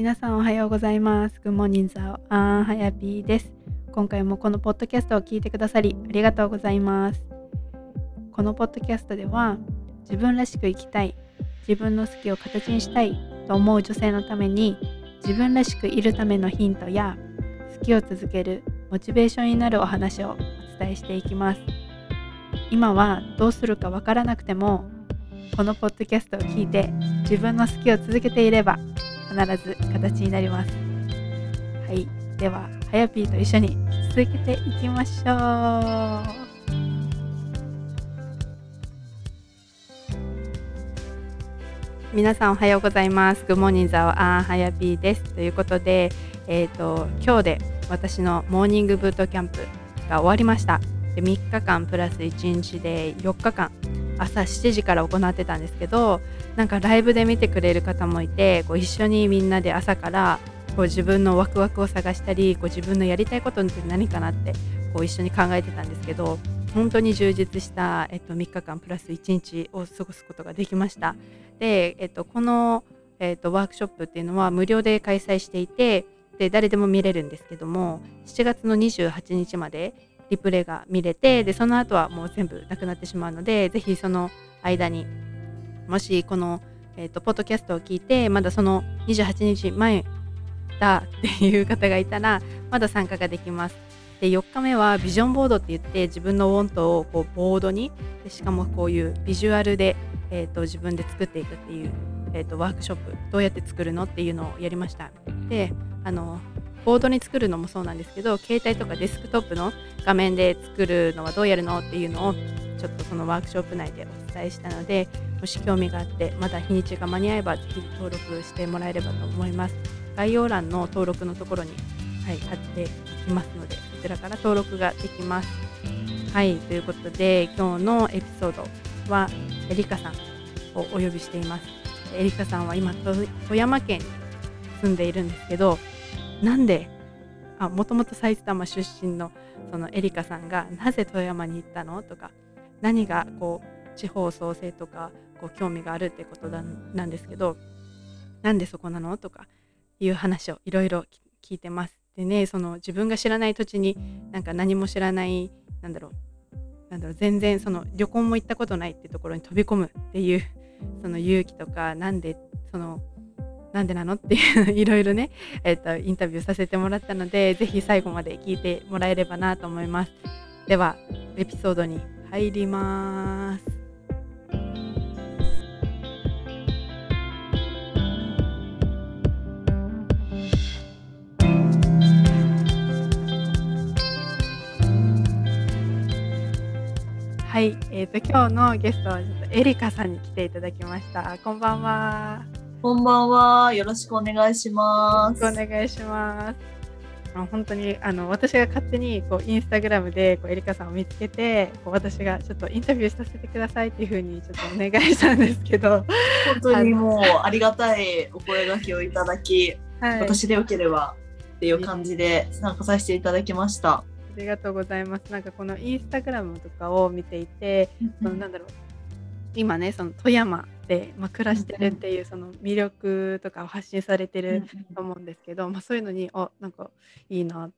皆さんおはようございます。Good morning, ザオアンハヤピーです。今回もこのポッドキャストを聞いてくださりありがとうございます。このポッドキャストでは自分らしく生きたい、自分の好きを形にしたいと思う女性のために自分らしくいるためのヒントや好きを続けるモチベーションになるお話をお伝えしていきます。今はどうするかわからなくてもこのポッドキャストを聞いて自分の好きを続けていれば必ず形になります。はい、では、はやぴーと一緒に続けていきましょう。皆さんおはようございます。グモニザオアンはやぴーです。ということで、えっ、と今日で私のモーニングブートキャンプが終わりました。で3日間プラス1日で4日間朝7時から行ってたんですけどなんかライブで見てくれる方もいてこう一緒にみんなで朝からこう自分のワクワクを探したりこう自分のやりたいことって何かなってこう一緒に考えてたんですけど本当に充実した、えっと、3日間プラス1日を過ごすことができました。で、えっと、この、えっと、ワークショップっていうのは無料で開催していてで誰でも見れるんですけども7月の28日までリプレイが見れてでその後はもう全部なくなってしまうのでぜひその間にもしこの、えーと、ポッドキャストを聞いてまだその28日前だっていう方がいたらまだ参加ができます。で4日目はビジョンボードって言って自分のウォントをこうボードにでしかもこういうビジュアルで、えーと、自分で作っていくっていう、えーと、とワークショップどうやって作るのっていうのをやりました。であのボードに作るのもそうなんですけど携帯とかデスクトップの画面で作るのはどうやるのっていうのをちょっとそのワークショップ内でお伝えしたのでもし興味があってまだ日にちが間に合えばぜひ登録してもらえればと思います。概要欄の登録のところに、はい、貼っていきますのでそちらから登録ができます。はいということで今日のエピソードはエリカさんをお呼びしています。エリカさんは今富山県に住んでいるんですけどなんであもともと埼玉出身のそのエリカさんがなぜ富山に行ったの？とか何がこう地方創生とかこう興味があるってことなんですけどなんでそこなのとかいう話をいろいろ聞いてます。でねその自分が知らない土地になんか何も知らないなんだろうなんだろう全然その旅行も行ったことないってところに飛び込むっていう その勇気とかなんでそのなんでなのっていう いろいろね、えーと、インタビューさせてもらったのでぜひ最後まで聞いてもらえればなと思いますではエピソードに入りますはい、えーと、今日のゲストはちょっとエリカさんに来ていただきましたこんばんはこんばんは。よろしくお願いします。お願いします。あ本当にあの私が勝手にこうインスタグラムでこうエリカさんを見つけてこう私がちょっとインタビューさせてくださいっていうふうにちょっとお願いしたんですけど本当にもうありがたいお声掛けをいただき、はい、私でよければっていう感じで参加させていただきました。ありがとうございます。なんかこのインスタグラムとかを見ていて、そのなんだろう。今ねその富山で、まあ、暮らしてるっていうその魅力とかを発信されてると思うんですけど、まあ、そういうのにあなんかいいな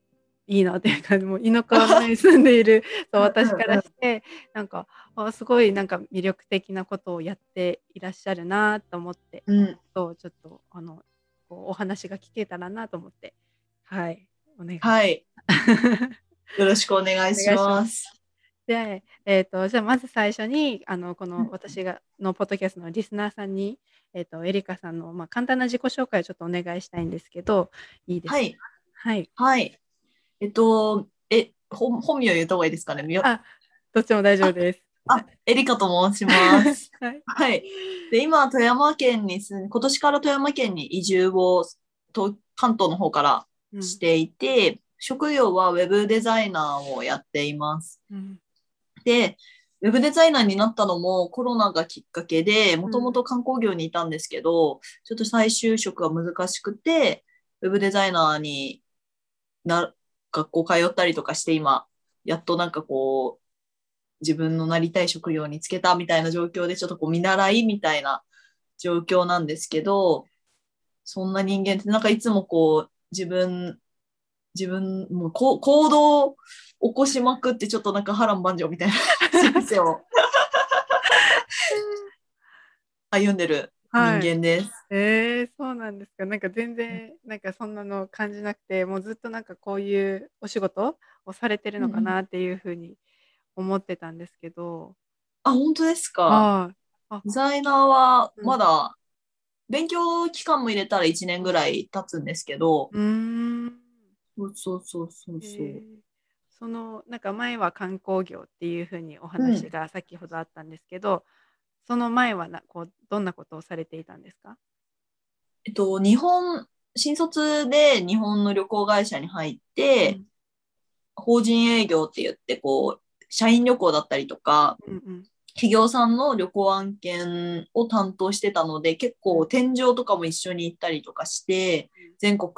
いいなっていうかもう田舎に住んでいる そう私からしてなんかあすごいなんか魅力的なことをやっていらっしゃるなと思って、うん、そうちょっとあのこうお話が聞けたらなと思ってはいお願いします。はい、よろしくお願いします。で、えーと、じゃあまず最初にあのこの私がのポッドキャストのリスナーさんに、えーと、エリカさんの、まあ、簡単な自己紹介をちょっとお願いしたいんですけどいいですか？はい、はい、はい、えっとえ本本名言った方がいいですかね？あどっちも大丈夫です。あエリカと申します。はい、はい、で今富山県に住ん今年から富山県に移住をと関東の方からしていて、うん、職業はウェブデザイナーをやっています。うんで、ウェブデザイナーになったのもコロナがきっかけで、もともと観光業にいたんですけど、うん、ちょっと再就職が難しくて、ウェブデザイナーにな、学校通ったりとかして今、やっとなんかこう、自分のなりたい職業につけたみたいな状況で、ちょっとこう見習いみたいな状況なんですけど、そんな人間って、なんかいつもこう、自分、自分、もう行動を起こしまくって、ちょっとなんか波乱万丈みたいな 人生を歩んでる人間です。えー、そうなんですか。なんか全然、なんかそんなの感じなくて、もうずっとなんかこういうお仕事をされてるのかなっていうふうに思ってたんですけど。あ、本当ですか？デザイナーはうんまだ勉強期間も入れたら1年ぐらい経つんですけど、うーん。そうそうそうそうえそう。ー。そのなんか前は観光業っていうふうにお話が先ほどあったんですけど、その前はなこうどんなことをされていたんですか？えっと、日本、新卒で日本の旅行会社に入って、法人営業って言って、こう、社員旅行だったりとか、うんうん。企業さんの旅行案件を担当してたので、結構天井とかも一緒に行ったりとかして、全国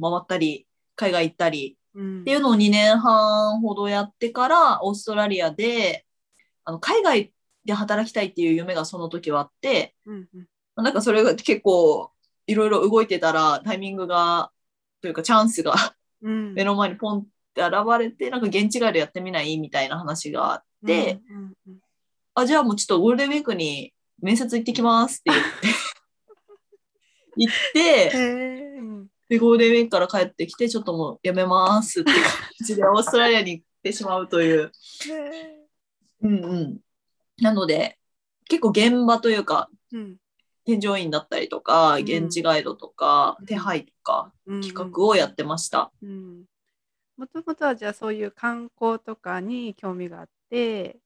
回ったり、海外行ったり。うん。っていうのを2年半ほどやってから、オーストラリアで、あの海外で働きたいっていう夢がその時はあって、うんうん。なんかそれが結構いろいろ動いてたらタイミングが、というかチャンスがうん。目の前にポンって現れて、なんか現地外でやってみないみたいな話があって、うんうんうんあ、じゃあもうちょっとゴールデンウィークに面接行ってきますって言って、行って、で、ゴールデンウィークから帰ってきて、ちょっともうやめますって感じで、オーストラリアに行ってしまうという。へうんうん。なので、結構現場というか、ーうん。添乗員だったりとか、ん。現地ガイドとか、うん。手配とか、うん。企画をやってました。うん。もともとはじゃあそういう観光とかに興味があって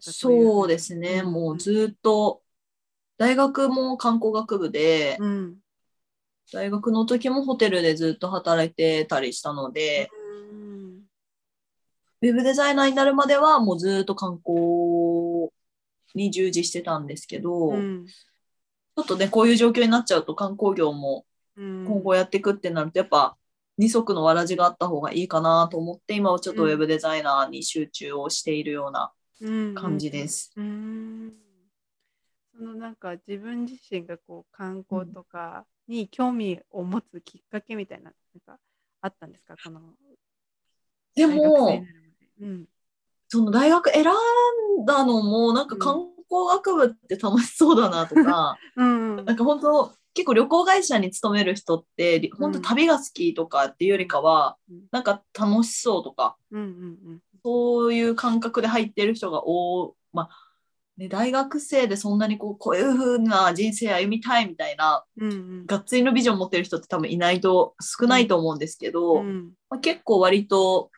そうですね、うんもうずっと、大学も観光学部で、うん大学の時もホテルでずっと働いてたりしたので、うん。ウェブデザイナーになるまではもうずっと観光に従事してたんですけど、うん。ちょっとね、こういう状況になっちゃうと観光業もうん。今後やっていくってなると、やっぱ二足のわらじがあった方がいいかなと思って、今はちょっとウェブデザイナーに集中をしているような感じです。うーんそのなんか自分自身がこう観光とかに興味を持つきっかけみたいななんかあったんですか？こので。もうん。その大学選んだのも、なんか観光学部って楽しそうだなとか、うんうん。なんか本当、結構旅行会社に勤める人って、り本当旅が好きとかっていうよりかは、うん。なんか楽しそうとか、うんうん。そういう感覚で入ってる人が多まあ、ね、大学生でそんなにこうこういう風な人生歩みたいみたいな、うんうん。がっつりのビジョン持ってる人って多分いないと、少ないと思うんですけど、うん。まあ、結構割と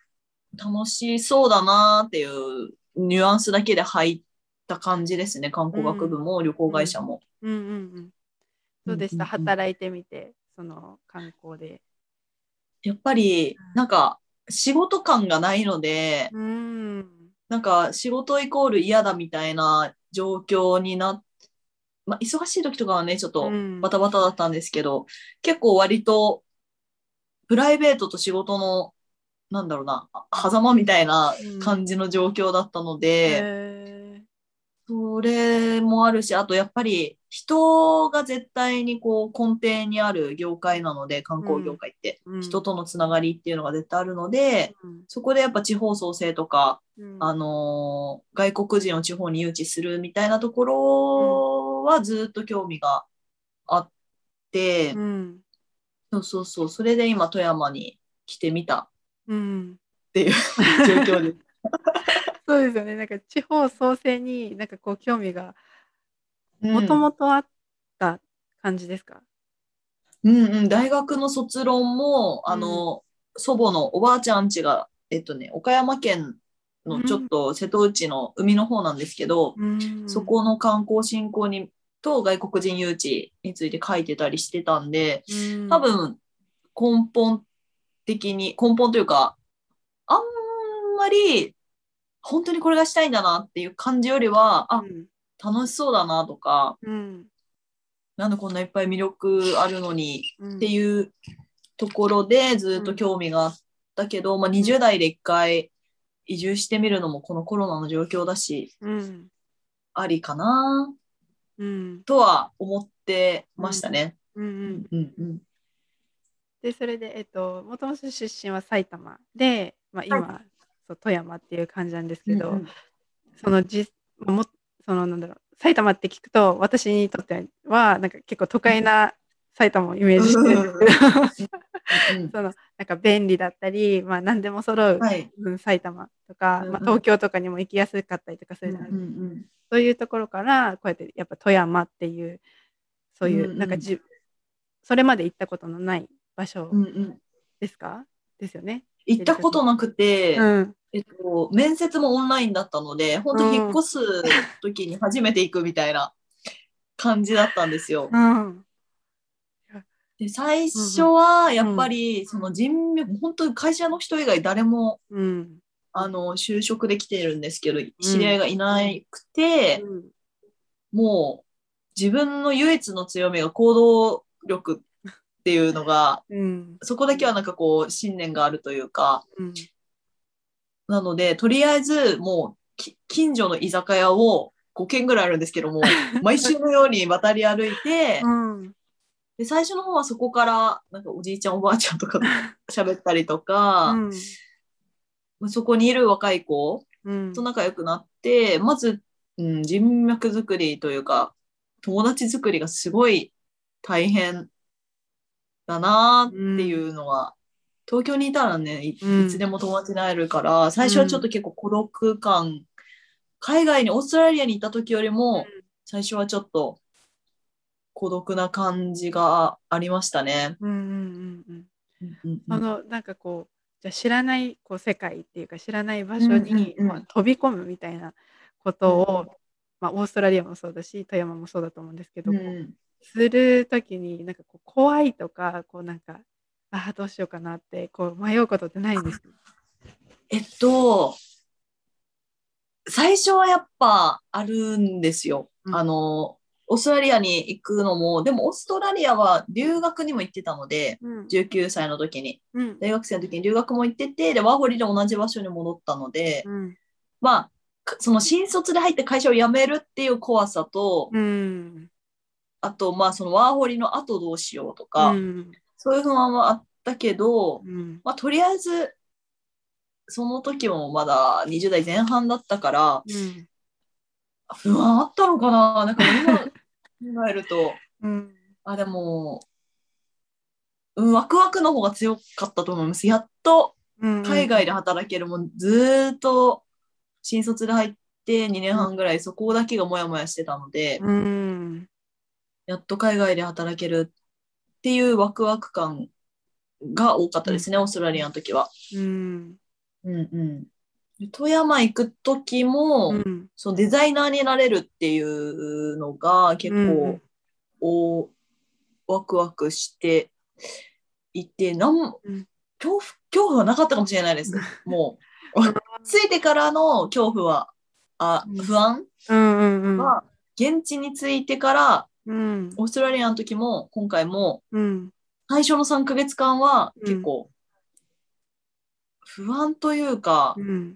楽しそうだなっていうニュアンスだけで入った感じですね。観光学部も旅行会社も。うんうんうんそうでした。うんうんうん。働いてみてその観光で。やっぱりなんか仕事感がないので、うんなんか仕事イコール嫌だみたいな状況になっまあ、忙しい時とかはね、ちょっとうん。バタバタだったんですけど、結構割とプライベートと仕事の、なんだろうな、あ狭間みたいな感じの状況だったので、へそれもあるし、あとやっぱり人が絶対にこう根底にある業界なので、観光業界って、ーうん。人とのつながりっていうのが絶対あるので、うん。そこでやっぱ地方創生とか、うん。あのー外国人を地方に誘致するみたいなところはずっと興味があって、うん。そうそうそう、それで今富山に来てみたうん。っていう 状況です。そうですよね。なんか地方創生になんかこう興味がうんもともとあった感じですか？うんうん、大学の卒論も、あの、祖母のおばあちゃん家が、えっとね、岡山県のちょっと瀬戸内の海の方なんですけど、うん。そこの観光振興にと外国人誘致について書いてたりしてたんで、うん。多分根本的に、根本というか、あんまり本当にこれがしたいんだなっていう感じよりは、あ、うん楽しそうだなとか、うんなんでこんないっぱい魅力あるのにうん。っていうところでずっと興味があったけど、まあ、20代で一回移住してみるのもこのコロナの状況だし、うんありかなうん。とは思ってましたね。うん。うん、うん。うん。でそれでえっともともと出身は埼玉で、まあ、今、そう富山っていう感じなんですけど、うんうん。そのじもそのなんだろう埼玉って聞くと私にとってはなんか結構都会な埼玉をイメージしてるんですけど。うん そのなんか便利だったり、まあ、何でも揃う、はい。うん埼玉とか、うんうん。まあ、東京とかにも行きやすかったりとかすうんうるじゃないですか、んそういうところからこうやってやっぱ富山っていうそういう、うんうんなんかじそれまで行ったことのない場所うんうん。ですか、ですよね？行ったことなくて、うんえっと、面接もオンラインだったので、本当引っ越す時に初めて行くみたいな感じだったんですよ。うん。で、最初はやっぱり、その人脈、本当に会社の人以外誰も、うん。あの、就職できてるんですけど、知り合いがいなくて、うん。もう自分の唯一の強みが行動力っていうのが、うん。そこだけはなんかこう、信念があるというか、うんなので、とりあえずもうき近所の居酒屋を5軒ぐらいあるんですけども、毎週のように渡り歩いて、うん。で最初の方はそこからなんかおじいちゃんおばあちゃんとかと 喋ったりとか、そこにいる若い子うん。と仲良くなって、まず、うん、人脈作りというか、友達作りがすごい大変だなっていうのは、東京にいたらね、いつでも友達に会えるから、最初はちょっと結構孤独感、海外にオーストラリアに行った時よりも、最初はちょっと孤独な感じがありましたね。うんうんうんうん。うんうんそのなんかこうじゃあ知らないこう世界っていうか知らない場所に、うんうんうん。まあ、飛び込むみたいなことを、まあ、オーストラリアもそうだし富山もそうだと思うんですけど、うん。する時になんかこう怖いとかこうなんかああどうしようかなってこう迷うことってないんですか？えっと、最初はやっぱあるんですよ。うん。あの、オーストラリアに行くのも、でもオーストラリアは留学にも行ってたので、うん。19歳の時に、うん。大学生の時に留学も行ってて、で、ワーホリで同じ場所に戻ったので、うん。まあ、かその新卒で入って会社を辞めるっていう怖さと、うん。あと、まあ、そのワーホリの後どうしようとか、うんそういう不安はあったけど、うん。まあ、とりあえず、その時もまだ20代前半だったから、うん不安あったのかな？なんか今考えると、うん。あ、でも、うん、ワクワクの方が強かったと思います。やっとうん。海外で働けるもん、ずーっと新卒で入って2年半ぐらい、そこだけがモヤモヤしてたので、うん。やっと海外で働けるっていうワクワク感が多かったですね、オーストラリアの時は。うん。うんうん。で富山行く時も、うん。そのデザイナーになれるっていうのが結構、おワクワクしていて、なん恐怖、恐怖はなかったかもしれないです。もう、ついてからの恐怖は、あうん。不安うんうんうん。は、現地に着いてから、うん。オーストラリアの時も、今回も、うん。最初の3ヶ月間はうん。結構、不安というか、うん。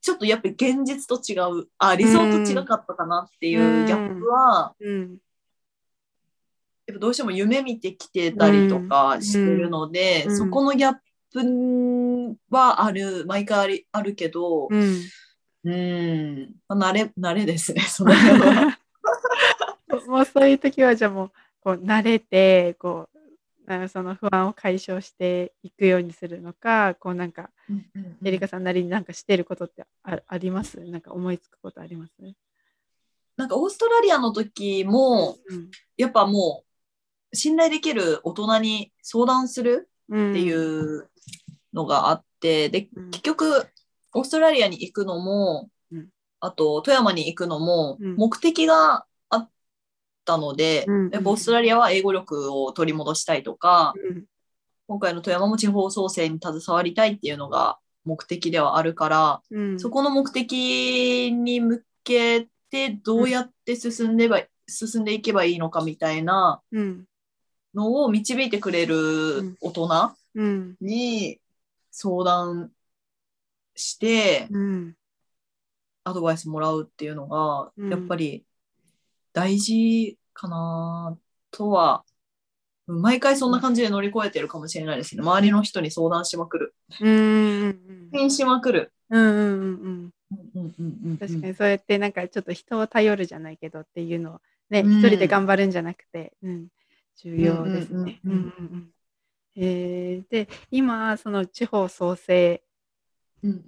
ちょっとやっぱり現実と違う、あ、理想と違かったかなっていうギャップは、うん。やっぱどうしても夢見てきてたりとかしてるので、うん。そこのギャップはある、毎回ありあるけど、うん。うん、まあ慣れ、慣れですね、その辺は。もうそういう時はじゃあもうこう慣れてこうその不安を解消していくようにするのかこうなんかエリカさんなりになんかしてることってああります？なんか思いつくことあります？なんかオーストラリアの時も、うん。やっぱもう、信頼できる大人に相談するうんっていうのがあって、で、うん。結局、オーストラリアに行くのも、うん。あと富山に行くのも、うん。目的がたので、うんやっぱオーストラリアは英語力を取り戻したいとか、うん。今回の富山も地方創生に携わりたいっていうのが目的ではあるから、うん。そこの目的に向けてどうやって進んでば、進んでいけばいいのかみたいなうん。のを導いてくれる大人うん。に相談してうん。アドバイスもらうっていうのがうん。やっぱり大事かなとは、毎回そんな感じで乗り越えてるかもしれないですね。周りの人に相談しまくる。うん。返しまくる。うんうんうんうん。確かにそうやってなんかちょっと人を頼るじゃないけどっていうのをね、一人で頑張るんじゃなくて、うん、重要ですね。で今その地方創生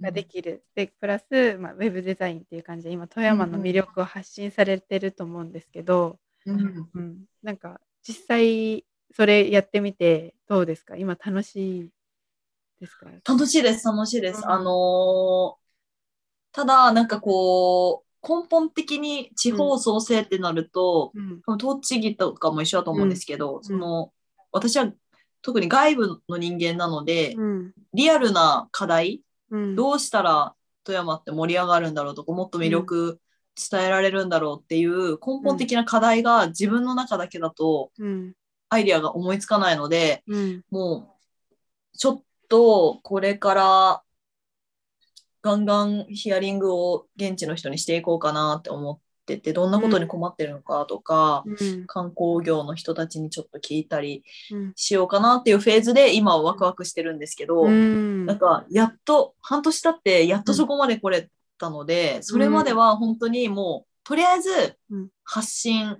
ができる、でプラス、まあ、ウェブデザインっていう感じ。で今富山の魅力を発信されてると思うんですけど、うんうん、なんか実際それやってみてどうですか？今楽しいですか？楽しいです、楽しいです。うん。あのーただ、なんかこう、根本的に地方創生ってなると、うん。栃木とかも一緒だと思うんですけど、ん。その、私は特に外部の人間なので、うん。リアルな課題、うん。どうしたら富山って盛り上がるんだろうとか、もっと魅力伝えられるんだろうっていう根本的な課題が自分の中だけだとうん。アイデアが思いつかないので、うん。もう、ちょっとこれからガンガンヒアリングを現地の人にしていこうかなって思ってて、どんなことに困ってるのかとか、うん。観光業の人たちにちょっと聞いたりうん。しようかなっていうフェーズで今はワクワクしてるんですけど、うん。なんかやっと半年経ってやっとそこまで来れたので、それまでは本当にもうとりあえずうん。発信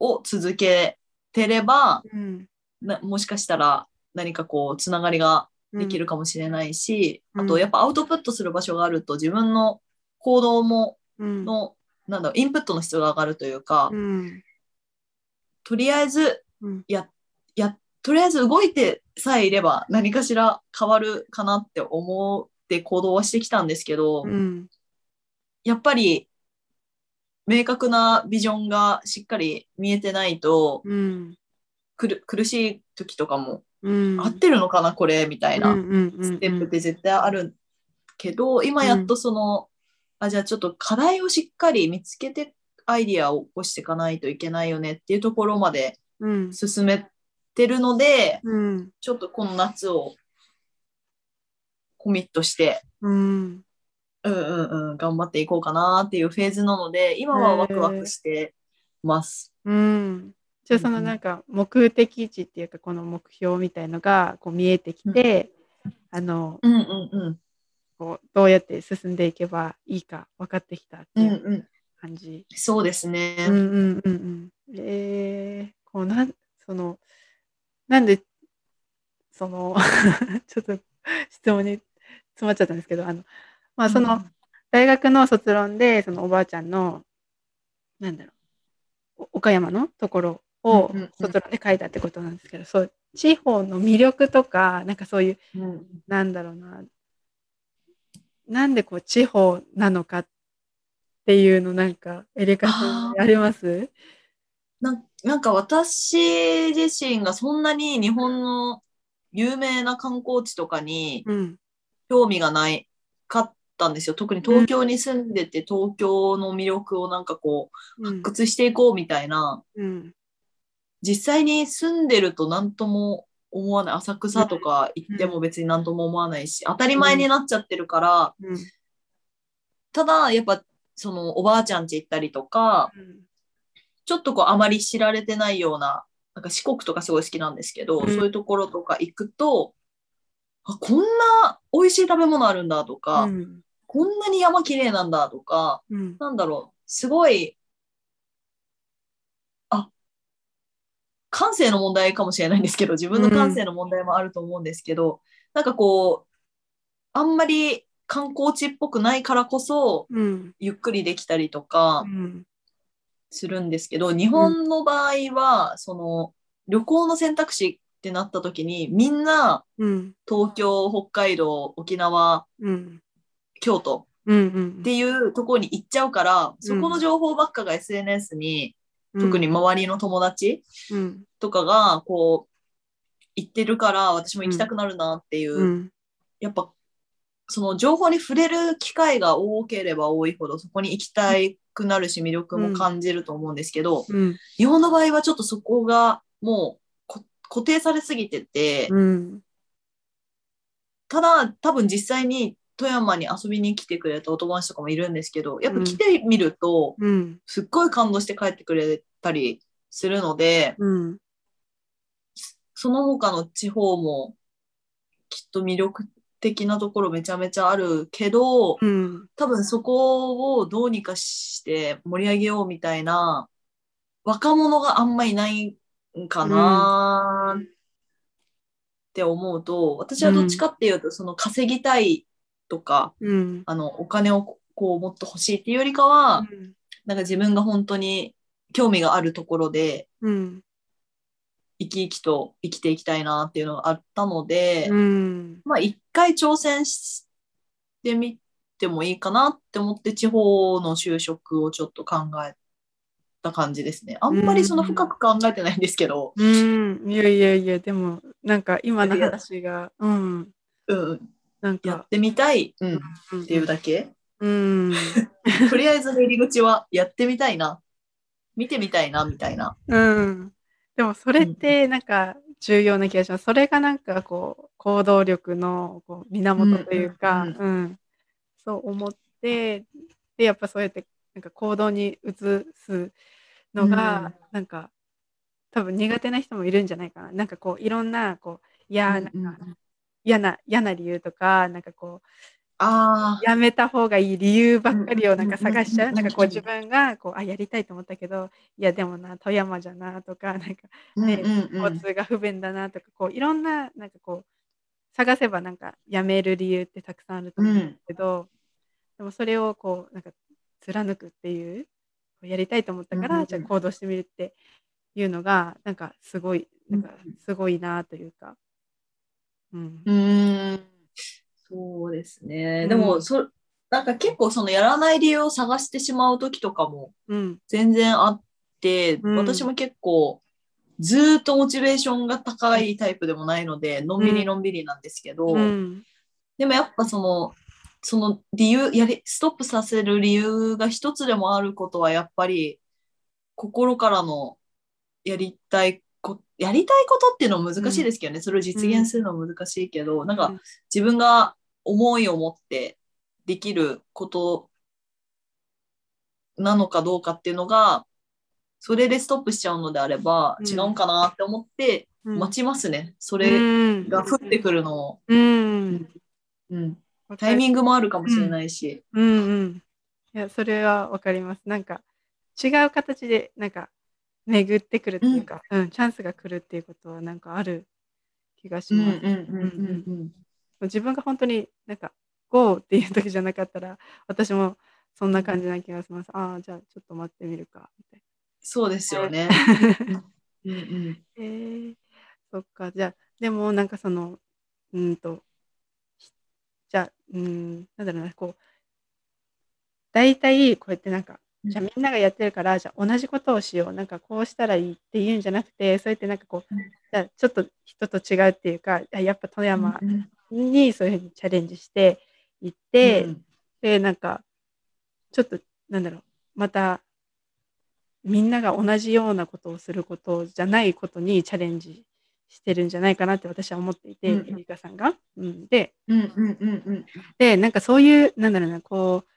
を続けてれば、もしかしたら何かこうつながりができるかもしれないし、うん。あとやっぱアウトプットする場所があると自分の行動もうん。の、なんだろうインプットの質が上がるというか、うんとりあえずうん。ややとりあえず動いてさえいれば何かしら変わるかなって思って行動はしてきたんですけど、うん。やっぱり明確なビジョンがしっかり見えてないと、うんくる苦しい時とかも、うん。合ってるのかなこれみたいな。ステップって絶対あるけど、今やっとその、あ、じゃあちょっと課題をしっかり見つけてアイディアを起こしていかないといけないよねっていうところまでうん。進めてるので、うん。ちょっとこの夏をコミットして、うん。うんうんうん、頑張っていこうかなっていうフェーズなので、今はワクワクしてます。うん。じゃあそのなんか目的地っていうかこの目標みたいのがこう見えてきて、あのうんうんうん。こうどうやって進んでいけばいいか分かってきたってうんいううん。感じ。そうですね。うんうんうんうん。えー、こうなんそのなんでその ちょっと質問に詰まっちゃったんですけどあのまあその、大学の卒論でそのおばあちゃんのなんだろうお岡山のところをうんうんうん卒論で書いたってことなんですけど、そう地方の魅力とかなんかそういううんうんなんだろうななんでこう地方なのかっていうのなんかエリカさんあります？なんなんか私自身がそんなに日本の有名な観光地とかにうん。興味がないかったんですよ。特に東京に住んでて東京の魅力をなんかこううん。発掘していこうみたいな、うん。実際に住んでると何とも思わない。浅草とか行っても別に何とも思わないし、当たり前になっちゃってるから、うん。ただやっぱそのおばあちゃん家行ったりとか、ちょっとこうあまり知られてないような、なんか四国とかすごい好きなんですけど、うん。そういうところとか行くと、あ、こんな美味しい食べ物あるんだとか、うん。こんなに山綺麗なんだとか、うん。なんだろう、すごい、あ、感性の問題かもしれないんですけど、自分の感性の問題もあると思うんですけど、なんかこう、あんまり観光地っぽくないからこそ、うん。ゆっくりできたりとか、うん。するんですけど、日本の場合は、その旅行の選択肢ってなった時に、みんなうん。東京、北海道、沖縄、うん。京都うんうんっていうところに行っちゃうから、そこの情報ばっかが SNS に、特に周りの友達うん。とかがこう行ってるから、私も行きたくなるなっていう、うん。やっぱその情報に触れる機会が多ければ多いほど、そこに行きたくなるし、魅力も感じると思うんですけど、うん。日本の場合はちょっとそこがもうこ固定されすぎてて、うん。ただ多分実際に富山に遊びに来てくれたお友達とかもいるんですけど、やっぱ来てみると、うんすっごい感動して帰ってくれたりするので、うん。その他の地方もきっと魅力的なところめちゃめちゃあるけど、うん。多分そこをどうにかして盛り上げようみたいな若者があんまいないんかなって思うと、私はどっちかっていうと、その稼ぎたいとか、うん。あの、お金をこうもっと欲しいっていうよりかは、なんか自分が本当に興味があるところでうん。生き生きと生きていきたいなっていうのがあったので、うん。まあ一回挑戦してみてもいいかなって思って地方の就職をちょっと考えた感じですね。あんまりその深く考えてないんですけど、うん。いやいやいや、でも、なんか今の話が、うん。うん、なんか、やってみたい、うん、っうんていうだけ？うん。とりあえずの入り口はやってみたいな、見てみたいなみたいな。うん。でもそれってなんか重要な気がします。それがなんかこう行動力のこう源というか、うんうんうんそう思って、で、やっぱそうやってなんか行動に移すのが、なんか多分苦手な人もいるんじゃないかな。なんかこういろんなこう嫌な、うんうん嫌な嫌な理由とか、なんかこうああ、やめた方がいい理由ばっかりをなんか探しちゃう？うんなんかこう自分がこうあやりたいと思ったけど、いやでもな富山じゃなとか、なんかねうんうんうん。交通が不便だなとか、こういろんななんかこう探せばなんかやめる理由ってたくさんあると思うんですけど、でもそれをこうなんか貫くっていう、やりたいと思ったから、うんうんうん。じゃあ行動してみるっていうのがなんかすごいなんかうん。すごいなというか、うん、そうですね。うん。でも、そ、なんか結構そのやらない理由を探してしまう時とかもうん、全然あって、うん。私も結構ずーっとモチベーションが高いタイプでもないので、のんびりのんびりなんですけど、うん、でもやっぱその、その理由、やり、ストップさせる理由が一つでもあることはやっぱり心からのやりたいこ、やりたいことっていうのは難しいですけどね、それを実現するのは難しいけど、なんかうん自分が思いを持ってできることなのかどうかっていうのが、それでストップしちゃうのであれば、うん違うんかなって思ってうん待ちますね。そうれんが降ってくるのを。うん、うん。タイミングもあるかもしれないし。うんうん。いや、それはわかります。なんか、違う形で、なんか、巡ってくるっていうか、うん、チャンスが来るっていうことは、なんかある気がします。うんうんうんうんうん。自分が本当になんか、GO っていう時じゃなかったら、私もそんな感じな気がします。ああ、じゃあちょっと待ってみるか、みたいそうですよね。な。うんうん。えー、そっか、じゃあ、でもなんかその、うんと、じゃあ、うん、なんだろうな、こう、大体こうやってなんか、じゃあみんながやってるから、じゃあ同じことをしよう、なんかこうしたらいいっていうんじゃなくて、そうやってなんかこう、うん。じゃあちょっと人と違うっていうか、あやっぱ富山うんにそういうふうにチャレンジしていって、うんで、なんか、ちょっと、なんだろう、また、みんなが同じようなことをすることじゃないことにチャレンジしてるんじゃないかなって私は思っていて、うんエリカさんが。うん、で、うんうんうんうん。で、なんかそういう、なんだろうな、こう、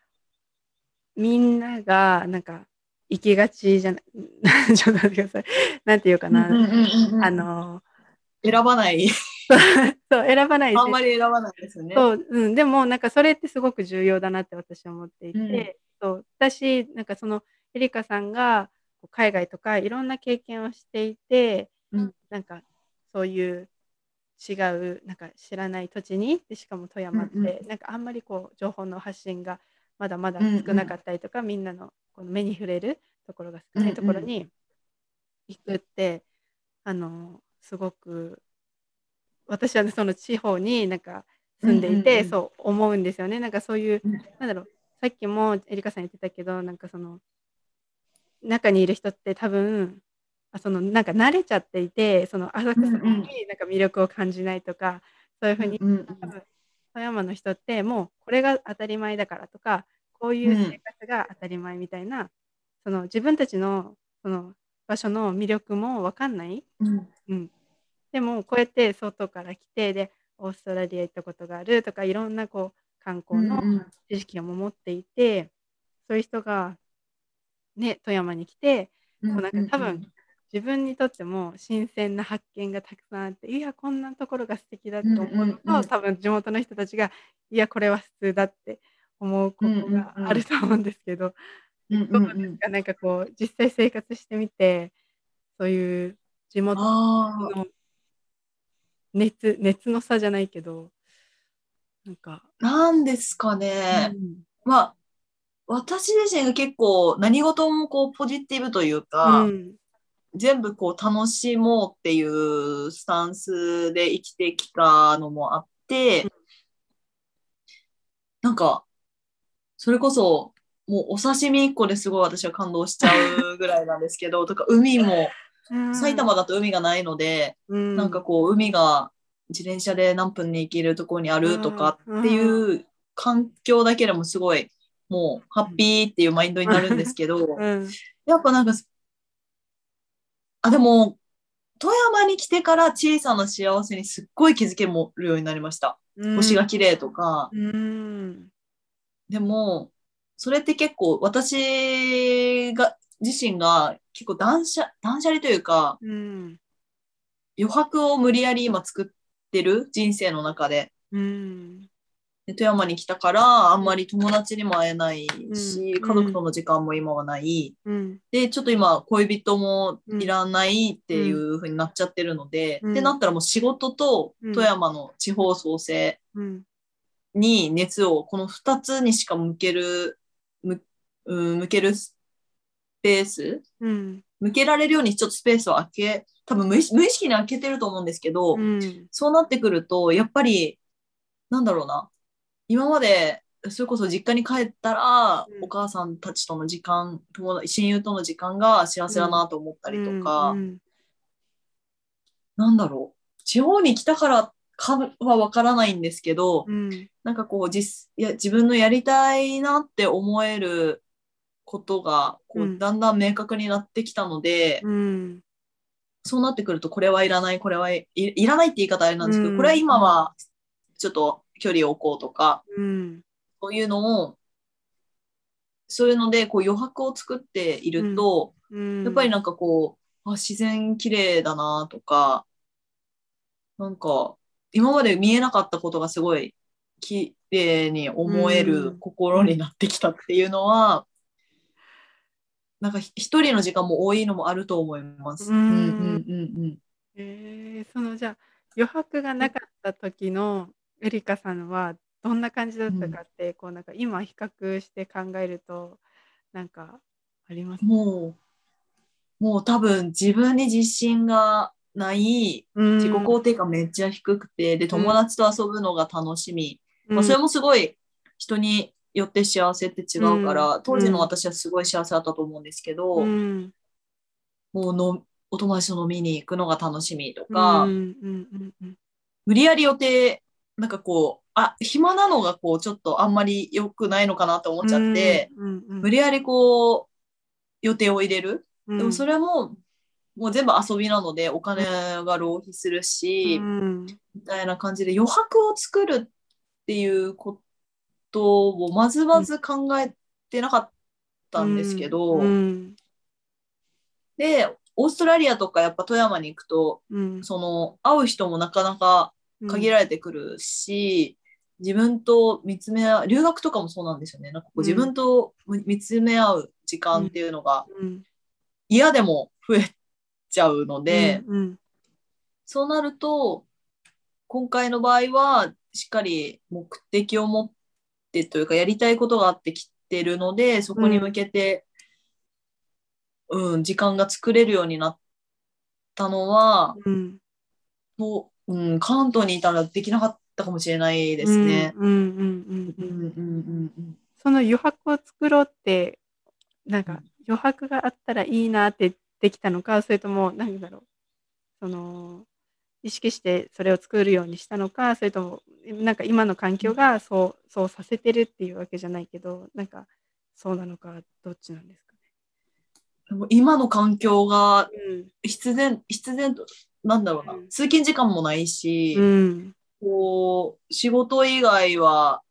みんなが、なんか、行きがちじゃない、ちょっと待ってください。なんていうかな、うんうんうんうんあ、の、選ばない。そう、選ばない。しあんまり選ばないですよね。そう、うん、でもなんかそれってすごく重要だなって私は思っていて、うん。そう。私なんかそのエリカさんが海外とかいろんな経験をしていて、うん。なんかそういう違うなんか知らない土地にでしかも富山って、うんうなんかあんまりこう情報の発信がまだまだ少なかったりとか、みんなのこの目に触れるところが少ないところに行くって、あのすごく私はねその地方になんか住んでいて、うんうんうんそう思うんですよね。なんかそういう、うん。なんだろうさっきもエリカさん言ってたけどなんかその中にいる人って多分あそのなんか慣れちゃっていてその浅草にうんうん。なんか魅力を感じないとか、そういうふうにうんうん。多分富山の人ってもうこれが当たり前だからとかこういう生活が当たり前みたいな、その自分たちのその場所の魅力も分かんない、うん。うん、でもこうやって外から来てでオーストラリア行ったことがあるとかいろんなこう観光のうんうん。知識を持っていて、そういう人がね富山に来てうんもうなんか多分自自分にとっても新鮮な発見がたくさんあっていやこんなところが素敵だって思うのと、うんうん。うん多分地元の人たちがいやこれは普通だって思うことがあると思うんですけど、うんうんどうですか？なんかこう実際生活してみてそういう地元の熱熱の差じゃないけどなんか、なんですかね。うん。まあ、私自身が結構何事もこうポジティブというか、うん全部こう楽しもうっていうスタンスで生きてきたのもあって、うん。なんか、それこそ、もうお刺身1個ですごい私は感動しちゃうぐらいなんですけど、とか海も、埼玉だと海がないので、うん。なんかこう海が自転車で何分に行けるところにあるとかっていう環境だけでもすごいもうハッピーっていうマインドになるんですけど、うん。やっぱなんか、あ、でも、富山に来てから小さな幸せにすっごい気づけるようになりました。星が綺麗とか。うんでも、それって結構私が、自身が結構断捨、断捨離というか、うん余白を無理やり今作ってる人生の中で。うんで富山に来たから、あんまり友達にも会えないし、うん。家族との時間も今はない。うん。で、ちょっと今、恋人もいらないっていう風になっちゃってるので、うん。ってなったらもう仕事とうん。富山の地方創生うん。に熱を、この2つにしか向ける、むうん向けるスペースうん。向けられるようにちょっとスペースを空け、多分無意無意識に空けてると思うんですけど、うん。そうなってくると、やっぱり、なんだろうな、今まで、それこそ実家に帰ったら、うん。お母さんたちとの時間、友達親友との時間が幸せだなと思ったりとか、うん。なんだろう、地方に来たからかはわからないんですけど、うん。なんかこう実いや、自分のやりたいなって思えることがこう、うん。だんだん明確になってきたので、うん。そうなってくると、これはいらない、これはいいらないって言い方あれなんですけど、うん。これは今はちょっと距離を置こうとか、うんそういうのを、そういうのでこう余白を作っていると、うんやっぱりなんかこう、あ、自然綺麗だなとか、なんか、今まで見えなかったことがすごい綺麗に思えうるん心になってきたっていうのは、なんかひ一人の時間も多いのもあると思います。ううんんうんうんうん。えーそのじゃあ余白がなかった時のエリカさんはどんな感じだったかって、こうなんか今比較して考えるとなんかありますもう、もう多分自分に自信がない、自己肯定感めっちゃ低くて、で、友達と遊ぶのが楽しみ。まあ、それもすごい人によって幸せって違うから、うん。当時の私はすごい幸せだったと思うんですけど、うん。もうのお友達と飲みに行くのが楽しみとか、うん。うん。うん。うん。無理やり予定、なんかこう、あ、暇なのがこう、ちょっとあんまり良くないのかなって思っちゃって、うんうん無理やりこう、予定を入れる。うん。でもそれも、もう全部遊びなので、お金が浪費するし、うん。みたいな感じで余白を作るっていうことをまずまず考えてなかったんですけど、うん。で、オーストラリアとかやっぱ富山に行くと、うん。その会う人もなかなか限られてくるし、自分と見つめ合う、留学とかもそうなんですよね。なんかこううん。自分と見つめ合う時間っていうのがうん。嫌でも増えちゃうので、うんそうなると、今回の場合は、しっかり目的を持ってというか、やりたいことがあってきてるので、そこに向けて、うん、時間が作れるようになったのは、うん。もう、うん、関東にいたらできなかったかもしれないですね。うんうんうんうんうん、うん、うん、うん。その余白を作ろうってなんか余白があったらいいなってできたのかそれとも何だろうその意識してそれを作るようにしたのかそれともなんか今の環境がそうそうさせてるっていうわけじゃないけどなんかそうなのかどっちなんですかでも今の環境がね。必然、必然と、なんだろうな、うん。通勤時間もないし、うん。こう、仕事以外は、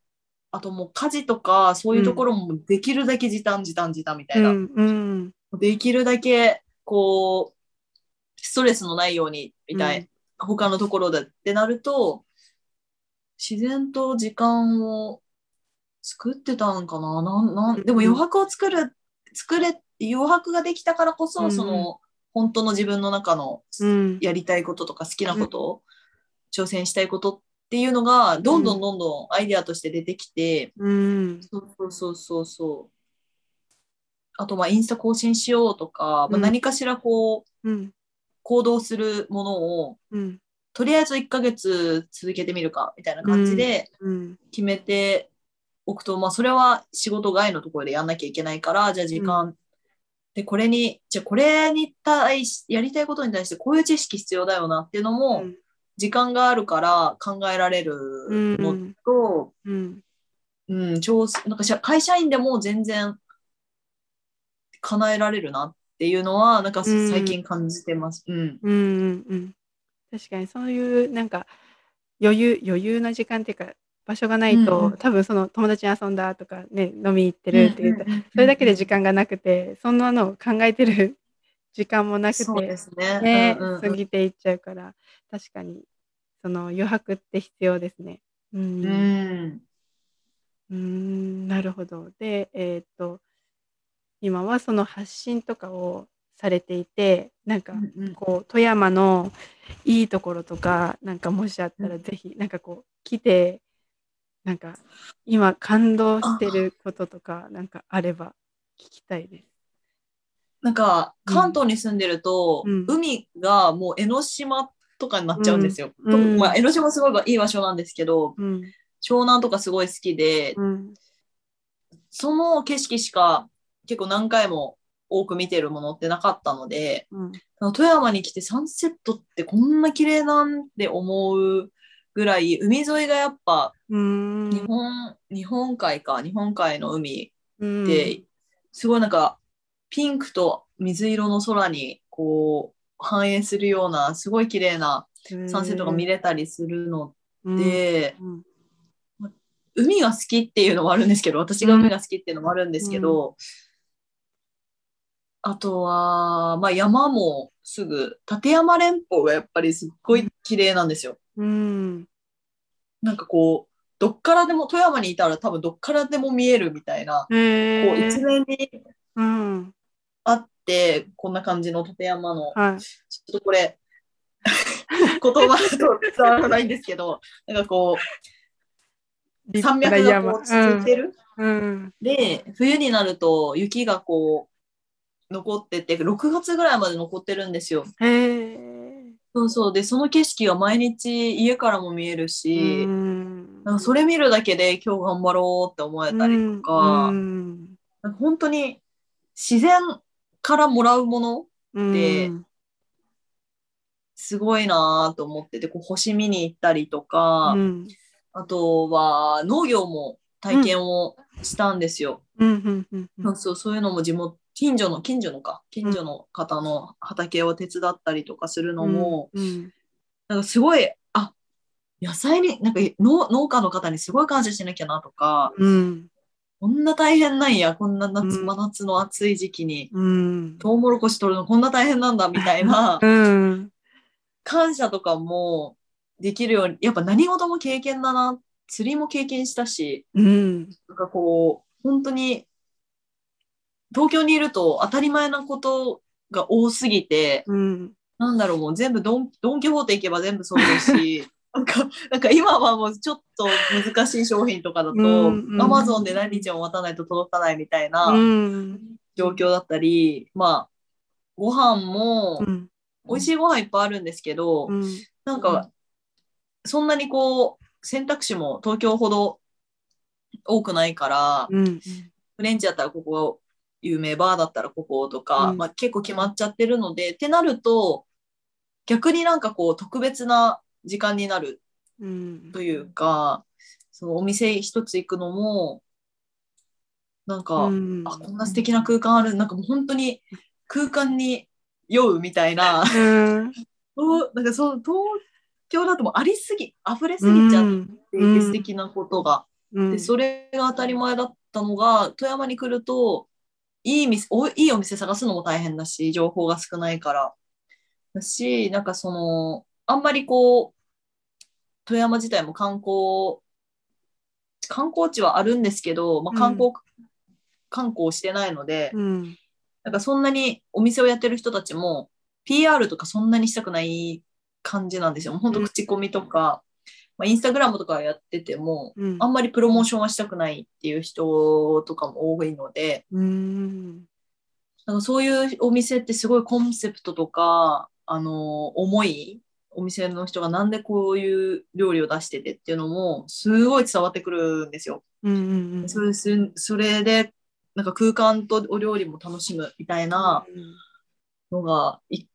あともう家事とか、そういうところもできるだけ時短、時短、時短みたいな。うんうん。できるだけ、こう、ストレスのないようにみたい、うん。他のところでってなると、自然と時間を作ってたんかな。なんなん。でも余白を作る、作れ、余白ができたからこそ、うん。その、本当の自分の中のうん。やりたいこととか好きなことを、挑戦したいことっていうのが、どんどんどんどんアイデアとして出てきて、うん。そうそうそうそう。そう。あと、まあ、インスタ更新しようとか、まあ、うん。何かしらこう、うん。行動するものを、うん。とりあえず1ヶ月続けてみるか、みたいな感じでうん。決めておくと、まあ、それは仕事外のところでやんなきゃいけないから、じゃあ時間、で、これに、じゃあこれに対し、やりたいことに対してこういう知識必要だよなっていうのも、時間があるから考えられるのと、うん。うん、調整なんか会社員でも全然叶えられるなっていうのは、なんかうん。最近感じてます。うん。うんうんうん。確かにそういうなんか余裕余裕な時間っていうか場所がないと、うんうん多分その友達に遊んだとかね飲み行ってるって言うと、それだけで時間がなくてそんなのを考えてる時間もなくてね。ね、うんうんうん過ぎていっちゃうから確かにその余白って必要ですね。うん、ううんん。なるほど。で、えっ、と今はその発信とかをされていてなんかうんこう富山のいいところとかなんかもしあったらうんぜひなんかこう来てなんか今感動してることとかなんかあれば聞きたいです。なんか、うん。関東に住んでると、うん。海がもう江ノ島とかになっちゃうんですよ。うん。まあ、江ノ島すごいいい場所なんですけど、うん。湘南とかすごい好きで、うん。その景色しか結構何回も多く見てるものってなかったので、うん。富山に来てサンセットってこんな綺麗なんて思うぐらい、海沿いがやっぱうん。日本、日本海か、日本海の海うん。って、すごいなんかピンクと水色の空にこう反映するようなすごい綺麗なサンセットが見れたりするので、うん。海が好きっていうのもあるんですけど、私が海が好きっていうのもあるんですけど、あとは、まあ山もすぐ、立山連峰がやっぱりすっごい綺麗なんですよ。うん。なんかこう、どっからでも、富山にいたら多分どっからでも見えるみたいな、へこう一ー面にうん。あって、こんな感じの立山の、はい。ちょっとこれ、言葉だと伝わらないんですけど、なんかこう、立山脈がこう続いてる？うん。で、冬になると雪がこう、残ってて、6月ぐらいまで残ってるんですよ。へえそうそう。で、その景色が毎日家からも見えるし、うん。なんかそれ見るだけで今日頑張ろうって思えたりとか、うん。なん。か本当に自然からもらうものうん。ですごいなと思ってて、こう星見に行ったりとか、うん。あとは農業も体験をしたんですよ。そう、そういうのも地元、近所の、近所のか、近所の方の畑を手伝ったりとかするのも、うんなんかすごい、あ、野菜に、なんか農農家の方にすごい感謝しなきゃなとか、うん。こんな大変なんや、こんな夏、うん真夏の暑い時期に、うん。トウモロコシ取るのこんな大変なんだみたいなうん。感謝とかもできるように、やっぱ何事も経験だな、釣りも経験したし、うん。なんかこう、本当に、東京にいると当たり前なことが多すぎて、うんなんだろう、もう全部ドン、ドンキホーテ行けば全部そうだし、なんか、なんか今はもうちょっと難しい商品とかだと、うんうん。アマゾンで何日も待たないと届かないみたいなうん。状況だったり、まあ、ご飯もう、ん。美味しいご飯いっぱいあるんですけど、うんなんか、そんなにこう、選択肢も東京ほど多くないから、うん。フレンチだったらここ有名、バーだったらこことか、うん。まあ、結構決まっちゃってるので、ってなると、逆になんかこう特別な時間になるうん。というか、そのお店一つ行くのも、なんか、うん。あ、こんな素敵な空間ある、なんかもう本当に空間に酔うみたいな、うん。なんかそう東京だともうありすぎ、溢れすぎちゃっていて素敵なことが。うん。で、それが当たり前だったのが、富山に来ると、いい店おいいお店探すのも大変だし、情報が少ないから。だし、なんかその、あんまりこう、富山自体も観光、観光地はあるんですけど、まあ、観光、観光してないので、うん。なんかそんなにお店をやってる人たちも PR とかそんなにしたくない感じなんですよ。本当口コミとか、まあ、インスタグラムとかやってても、うんあんまりプロモーションはしたくないっていう人とかも多いので、うん。なんかそういうお店ってすごいコンセプトとか、あの、思い、お店の人がなんでこういう料理を出しててっていうのも、すごい伝わってくるんですよ。うんうんうん。それすそれで、なんか空間とお料理も楽しむみたいなのが、一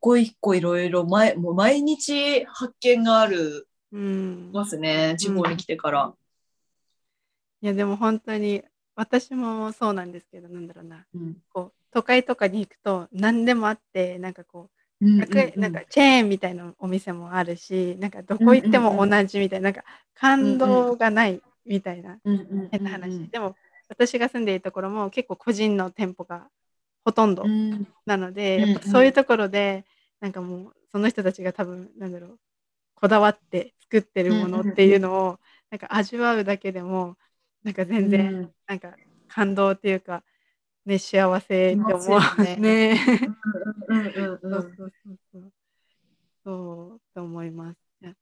個一個いろいろ毎、もう毎日発見があるうん。ますね、地方に来てから。いやでも本当に私もそうなんですけどなんだろうな。うん。こう都会とかに行くと何でもあってなんかこううん楽なんかチェーンみたいなお店もあるしなんかどこ行っても同じみたいななんか感動がないみたいなうんうん。変な話。でも私が住んでいるところも結構個人の店舗がほとんどうん。なのでうんうん。やっぱそういうところでなんかもうその人たちが多分なんだろうこだわって作ってるものっていうのをなんか味わうだけでもなんか全然うん。なんか感動っていうか、ね、幸せって思うよね。そうと思います。ね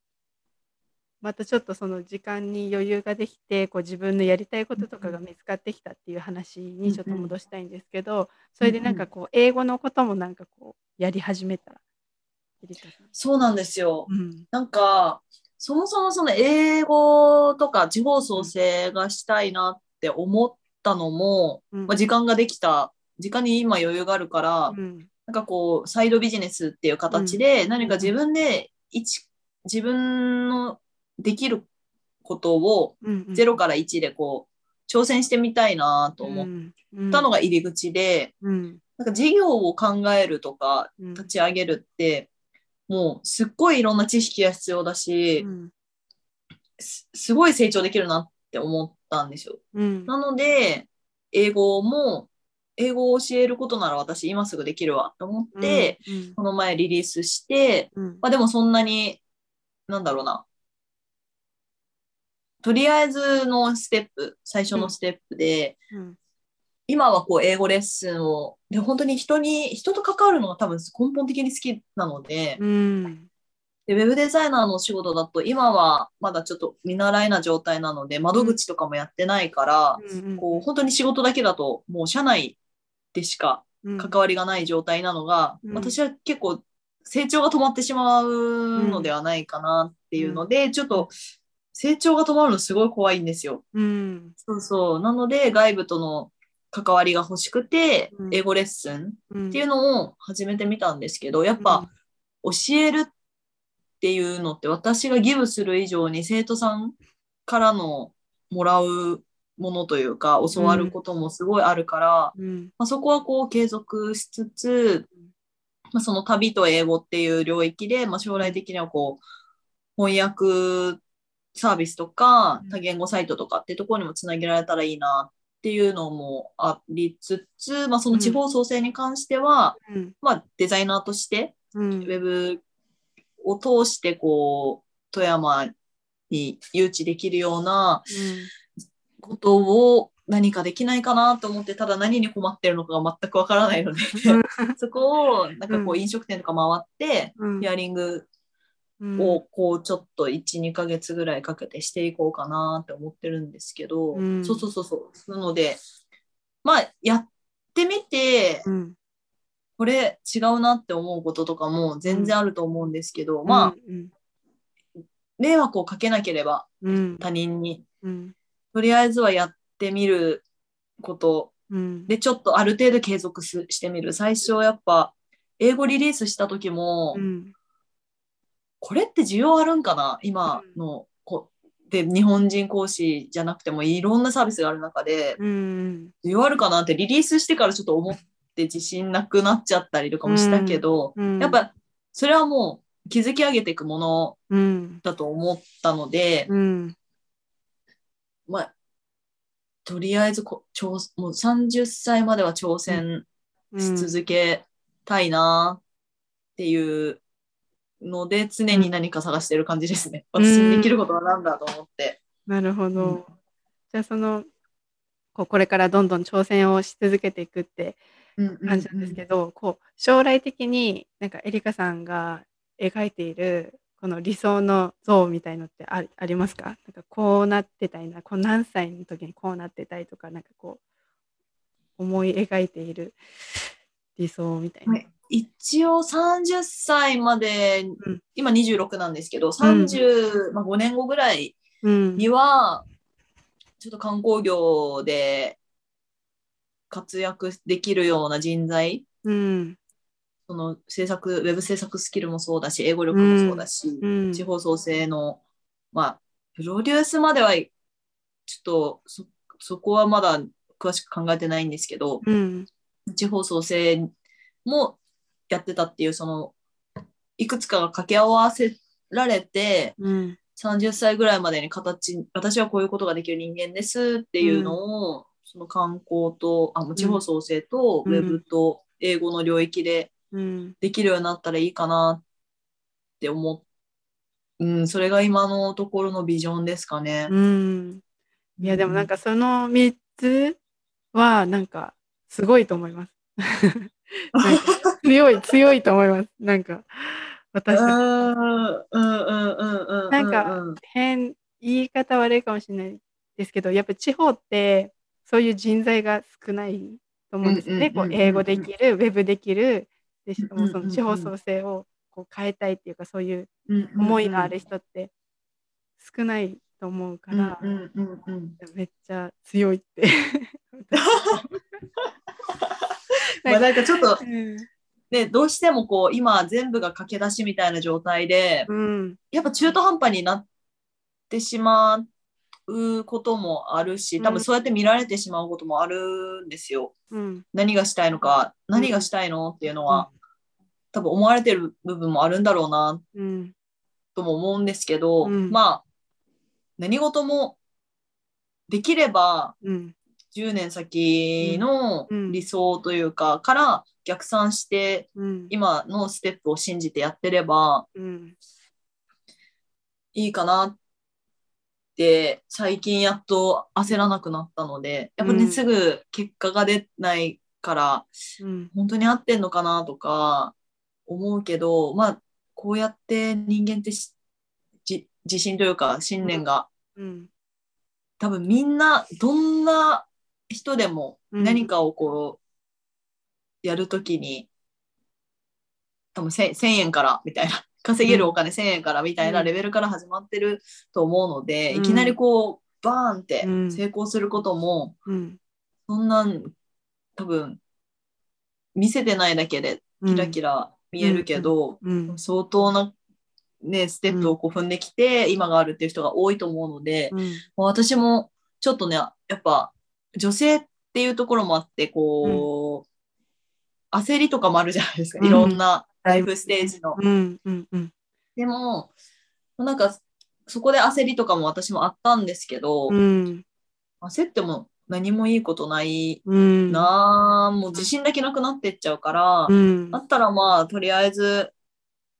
またちょっとその時間に余裕ができてこう自分のやりたいこととかが見つかってきたっていう話にちょっと戻したいんですけど、それでなんかこう英語のこともなんかこうやり始めた。そうなんですよ。うん。なんか、そもそもその英語とか地方創生がしたいなって思ったのも、うん。まあ、時間ができた、時間に今余裕があるから、うん。なんかこう、サイドビジネスっていう形で、何か自分で一、自分のできることをうんうん。0から1でこう、挑戦してみたいなと思ったのが入り口で、うん。なんか事業を考えるとか、うん。立ち上げるって、もうすっごいいろんな知識が必要だし、うんすすごい成長できるなって思ったんですよ。うん。なので、英語も、英語を教えることなら私今すぐできるわと思って、うんこの前リリースして、うん。まあでもそんなに、なんだろうな。とりあえずのステップ、最初のステップで、うん今はこう英語レッスンを、で、本当に人に、人と関わるのが多分根本的に好きなので、うん。で、ウェブデザイナーのお仕事だと、今はまだちょっと見習いな状態なので、窓口とかもやってないから、うん。こう、本当に仕事だけだと、もう社内でしかうん。関わりがない状態なのが、うん。私は結構成長が止まってしまうのではないかなっていうので、ちょっと成長が止まるのすごい怖いんですよ。うん。そうそう。なので、外部との関わりが欲しくてう、ん。英語レッスンうん。っていうのを始めてみたんですけど、やっぱ、教えるっていうのって私がギブする以上に生徒さんからのもらうものというか教わることもすごいあるから、うん。まあ、そこはこう継続しつつ、まあ、その旅と英語っていう領域で、まあ、将来的にはこう翻訳サービスとかうん。多言語サイトとかっていうところにもつなげられたらいいなっていうのもありつつ、まあ、その地方創生に関しては、うん。まあ、デザイナーとしてうん。ウェブを通してこう富山に誘致できるようなことを何かできないかなと思ってただ何に困ってるのかが全くわからないので そこをなんかこううん。飲食店とか回ってうん。ヒアリングうんをこうちょっと12ヶ月ぐらいかけてしていこうかなって思ってるんですけど、うん。そうそうそうそう。なのでまあやってみてうん。これ違うなって思うこととかも全然あると思うんですけど、まあうん。迷惑をかけなければうん。他人に。うん。とりあえずはやってみること。うん。でちょっとある程度継続すしてみる。最初やっぱ英語リリースした時も、うんこれって需要あるんかな？今のこで日本人講師じゃなくてもいろんなサービスがある中で。うん。需要あるかな？ってリリースしてからちょっと思って自信なくなっちゃったりとかもしたけど、うん。やっぱそれはもう築き上げていくものうん。だと思ったので、うん。まあ、とりあえずこ挑もう30歳までは挑戦し続けたいなっっていうので、常に何か探してる感じですね。私にできることは何だと思って。なるほど。うんじゃあそのこうこれからどんどん挑戦をし続けていくって感じなんですけど、こう将来的になんかエリカさんが描いているこの理想の像みたいのってあありますか？なんかこうなってたいなこう何歳の時にこうなってたいとかなんかこう思い描いている理想みたいな。はい。一応30歳まで、うん。今26なんですけど、30、まあ、5年後ぐらいうん。には、ちょっと観光業で活躍できるような人材、うん。その制作、ウェブ制作スキルもそうだし、英語力もそうだし、うん。地方創生の、まあ、プロデュースまでは、ちょっとそ、そこはまだ詳しく考えてないんですけど、うん地方創生もやってたっていう、その、いくつかが掛け合わせられて、うん。30歳ぐらいまでに形、私はこういうことができる人間ですっていうのを、その観光と、あ、地方創生と、うん。ウェブと英語の領域でうん。できるようになったらいいかなって思う。うん、それが今のところのビジョンですかね。うん。いやでもなんかその3つはなんかすごいと思います。強い強いと思います。なんか私。なんかうん変言い方悪いかもしれないですけどやっぱ地方ってそういう人材が少ないと思うんですよね。こう英語できるウェブできるでしかもその地方創生をこう変えたいっていうかそういううん思いがある人って少ないと思うから、うんうんうんうん。めっちゃ強いって。まあなんかちょっとうん。ね、どうしてもこう今全部が駆け出しみたいな状態で、うん。やっぱ中途半端になってしまうこともあるし、多分そうやって見られてしまうこともあるんですよ。うん。何がしたいのか、何がしたいのっていうのは、多分思われてる部分もあるんだろうなうん。とも思うんですけど、うん。まあ、何事もできればうん。10年先のうん。理想というか、から逆算してうん。今のステップを信じてやってればうん。いいかなって最近やっと焦らなくなったのでやっぱね、うん。すぐ結果が出ないからうん。本当に合ってんのかなとか思うけどまあこうやって人間ってしじ自信というか信念が、うん。多分みんなどんな人でもうん。何かをこうやるときに多分 1000, 1000円からみたいな。稼げるお金1000円からみたいなレベルから始まってると思うので、うん。いきなりこうバーンってうん。成功することも、うん。そんなん多分見せてないだけでキラキラ見えるけど、うん。相当な、ね、ステップをこう踏んできて、今があるっていう人が多いと思うので、うん。私もちょっとね、やっぱ女性っていうところもあって、こう、焦りとかもあるじゃないですか。うん。いろんなライフステージの。うん。うん。うん。でも、なんか、そこで焦りとかも私もあったんですけど、うん。焦っても何もいいことないうん。なあもう自信だけなくなってっちゃうから、うん。だったらまあ、とりあえず、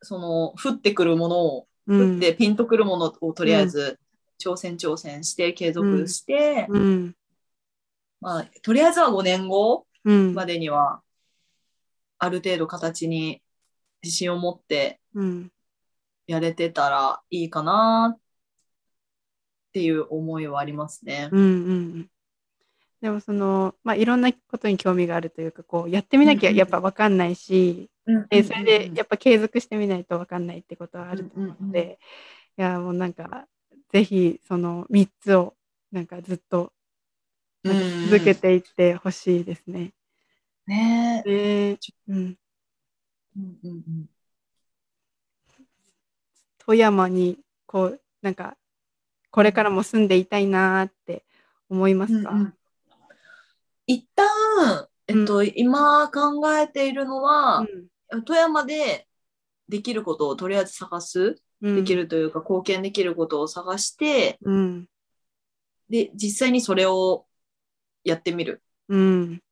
その、降ってくるものを、うん。降ってピンとくるものをとりあえず、挑戦挑戦して、継続して、うん。まあ、とりあえずは5年後うん。までには、ある程度形に自信を持ってうん。やれてたらいいかなっていう思いはありますね。うんうんうん。でもそのまあいろんなことに興味があるというかこうやってみなきゃやっぱ分かんないし、でそれでやっぱ継続してみないと分かんないってことはあると思うので、いやもうなんかぜひその3つをなんかずっとなんか続けていってほしいですね。ね。え。で、うん、うんうんうん。富山にこうなんかこれからも住んでいたいなーって思いますか、うんうん。一旦、えっと、今考えているのは、富山でできることをとりあえず探す、うん。できるというか貢献できることを探して、うん。で、実際にそれをやってみる。うん。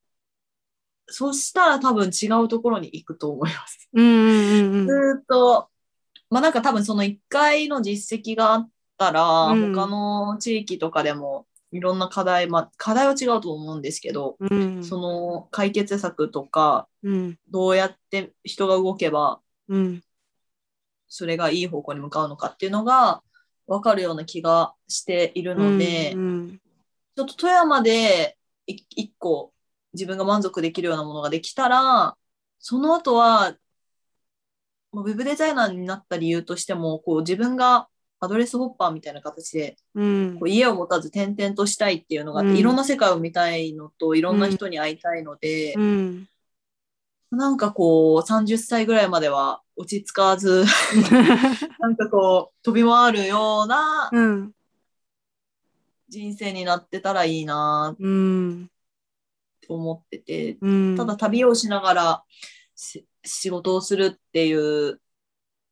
そしたら多分違うところに行くと思います。うんうんずうん。ーっと、まあなんか多分その1回の実績があったら、うん。他の地域とかでもいろんな課題、まあ課題は違うと思うんですけど、うん。その解決策とか、うん。どうやって人が動けばうん。それがいい方向に向かうのかっていうのが分かるような気がしているので、うんちょっと富山でい一個自分が満足できるようなものができたら、その後は、ウェブデザイナーになった理由としても、こう自分がアドレスホッパーみたいな形で、うん。こう家を持たず転々としたいっていうのがあって、うん。いろんな世界を見たいのと、いろんな人に会いたいので、うん。なんかこう、30歳ぐらいまでは落ち着かず、なんかこう、飛び回るようなうん。人生になってたらいいなうん。と思ってて、うん。ただ旅をしながらし仕事をするっていう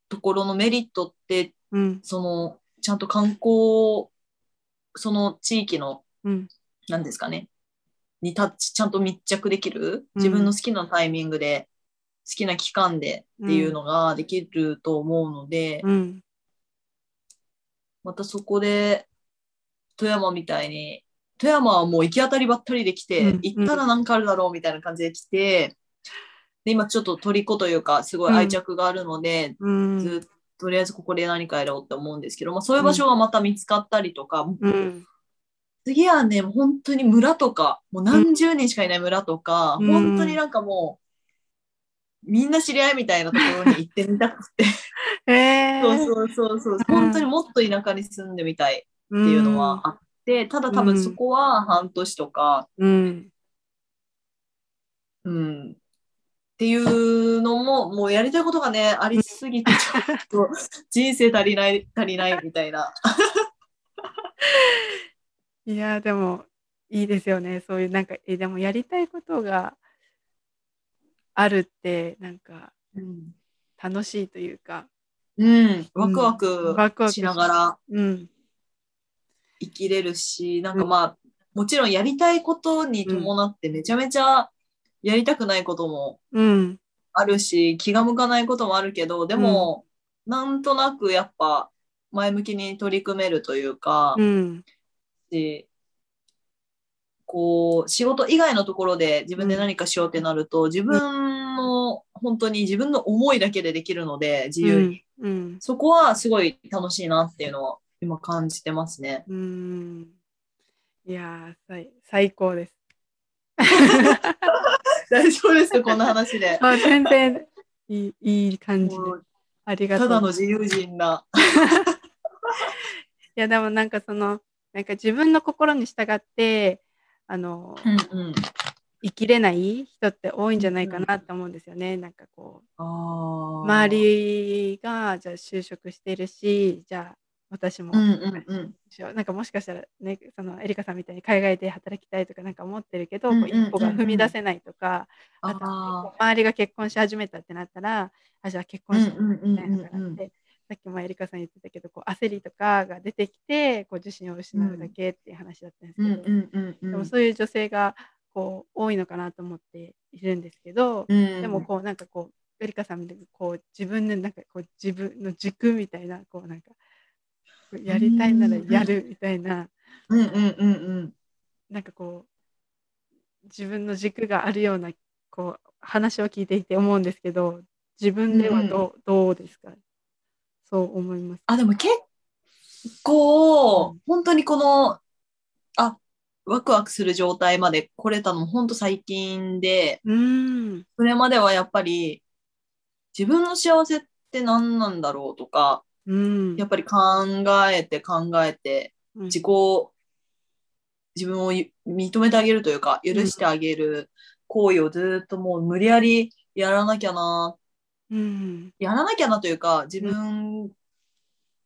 ところのメリットって、うん。その、ちゃんと観光、その地域の、うん。なんですかね、にタッチ、ちゃんと密着できる、うん。自分の好きなタイミングで、好きな期間でっていうのができると思うので、うん。またそこで、富山みたいに、富山はもう行き当たりばったりで来て、うん。行ったらなんかあるだろうみたいな感じで来て、で今ちょっと虜というか、すごい愛着があるので、うん。ずっととりあえずここで何かやろうって思うんですけど、まあ、そういう場所がまた見つかったりとか、うん。次はね、本当に村とか、もう何十人しかいない村とか、うん。本当になんかもう、みんな知り合いみたいなところに行ってみたくて、えー。そうそうそうそう、本当にもっと田舎に住んでみたいっていうのはあって、ただ多分そこは半年とか、うん。うん、っていうのも、もうやりたいことがね、ありすぎて、ちょっと 人生足りない、足りないみたいな。いやでもいいですよね。そういうなんかえでもやりたいことがあるってなんかうん、楽しいというか。うん、ワクワクしながら。うん。生きれるし、なんかまあ、もちろんやりたいことに伴ってめちゃめちゃやりたくないこともうん。あるし、気が向かないこともあるけど、でも、なんとなくやっぱ前向きに取り組めるというか、うん。しこう、仕事以外のところで自分で何かしようってなると、自分の、本当に自分の思いだけでできるので、自由に。うん。そこはすごい楽しいなっていうのは今感じてますね。うん。いや最高です 大丈夫ですかこんな話で。あ全然いいいい感じでありがとうただの自由人な。いやでもなんかそのなんか自分の心に従ってあの、うんうん。生きれない人って多いんじゃないかなって思うんですよね。なんかこう周。りがじゃあ就職してるしじゃあ私も、うんうんうん。なんかもしかしたらねそのエリカさんみたいに海外で働きたいとかなんか思ってるけど、うんうんこう一歩が踏み出せないとか、あとあ周りが結婚し始めたってなったらあじゃあ結あ。婚しようみうんたいなのがあって、さっきもエリカさん言ってたけどこう焦りとかが出てきてこう自信を失うだけっていう話だったんですけど、うんうんうんうん。でもそういう女性がこう多いのかなと思っているんですけど、うんでもこうなんかこうエリカさんみたいにこう自分でなんかこう自分の軸みたいなこうなんかやりたいならやるみたいな。うんうんうんうん。なんかこう自分の軸があるようなこう話を聞いていて思うんですけど自分ではどう,、どうですか？そう思います。あ、でも結構、うん本当にこの、あ、ワクワクする状態まで来れたのも本当最近で、うーん。それまではやっぱり自分の幸せって何なんだろうとか、うん。やっぱり考えて考えて、うん。自己、自分をゆ認めてあげるというか、許してあげる行為をずっともう無理やりやらなきゃな、うん。やらなきゃなというか、自分、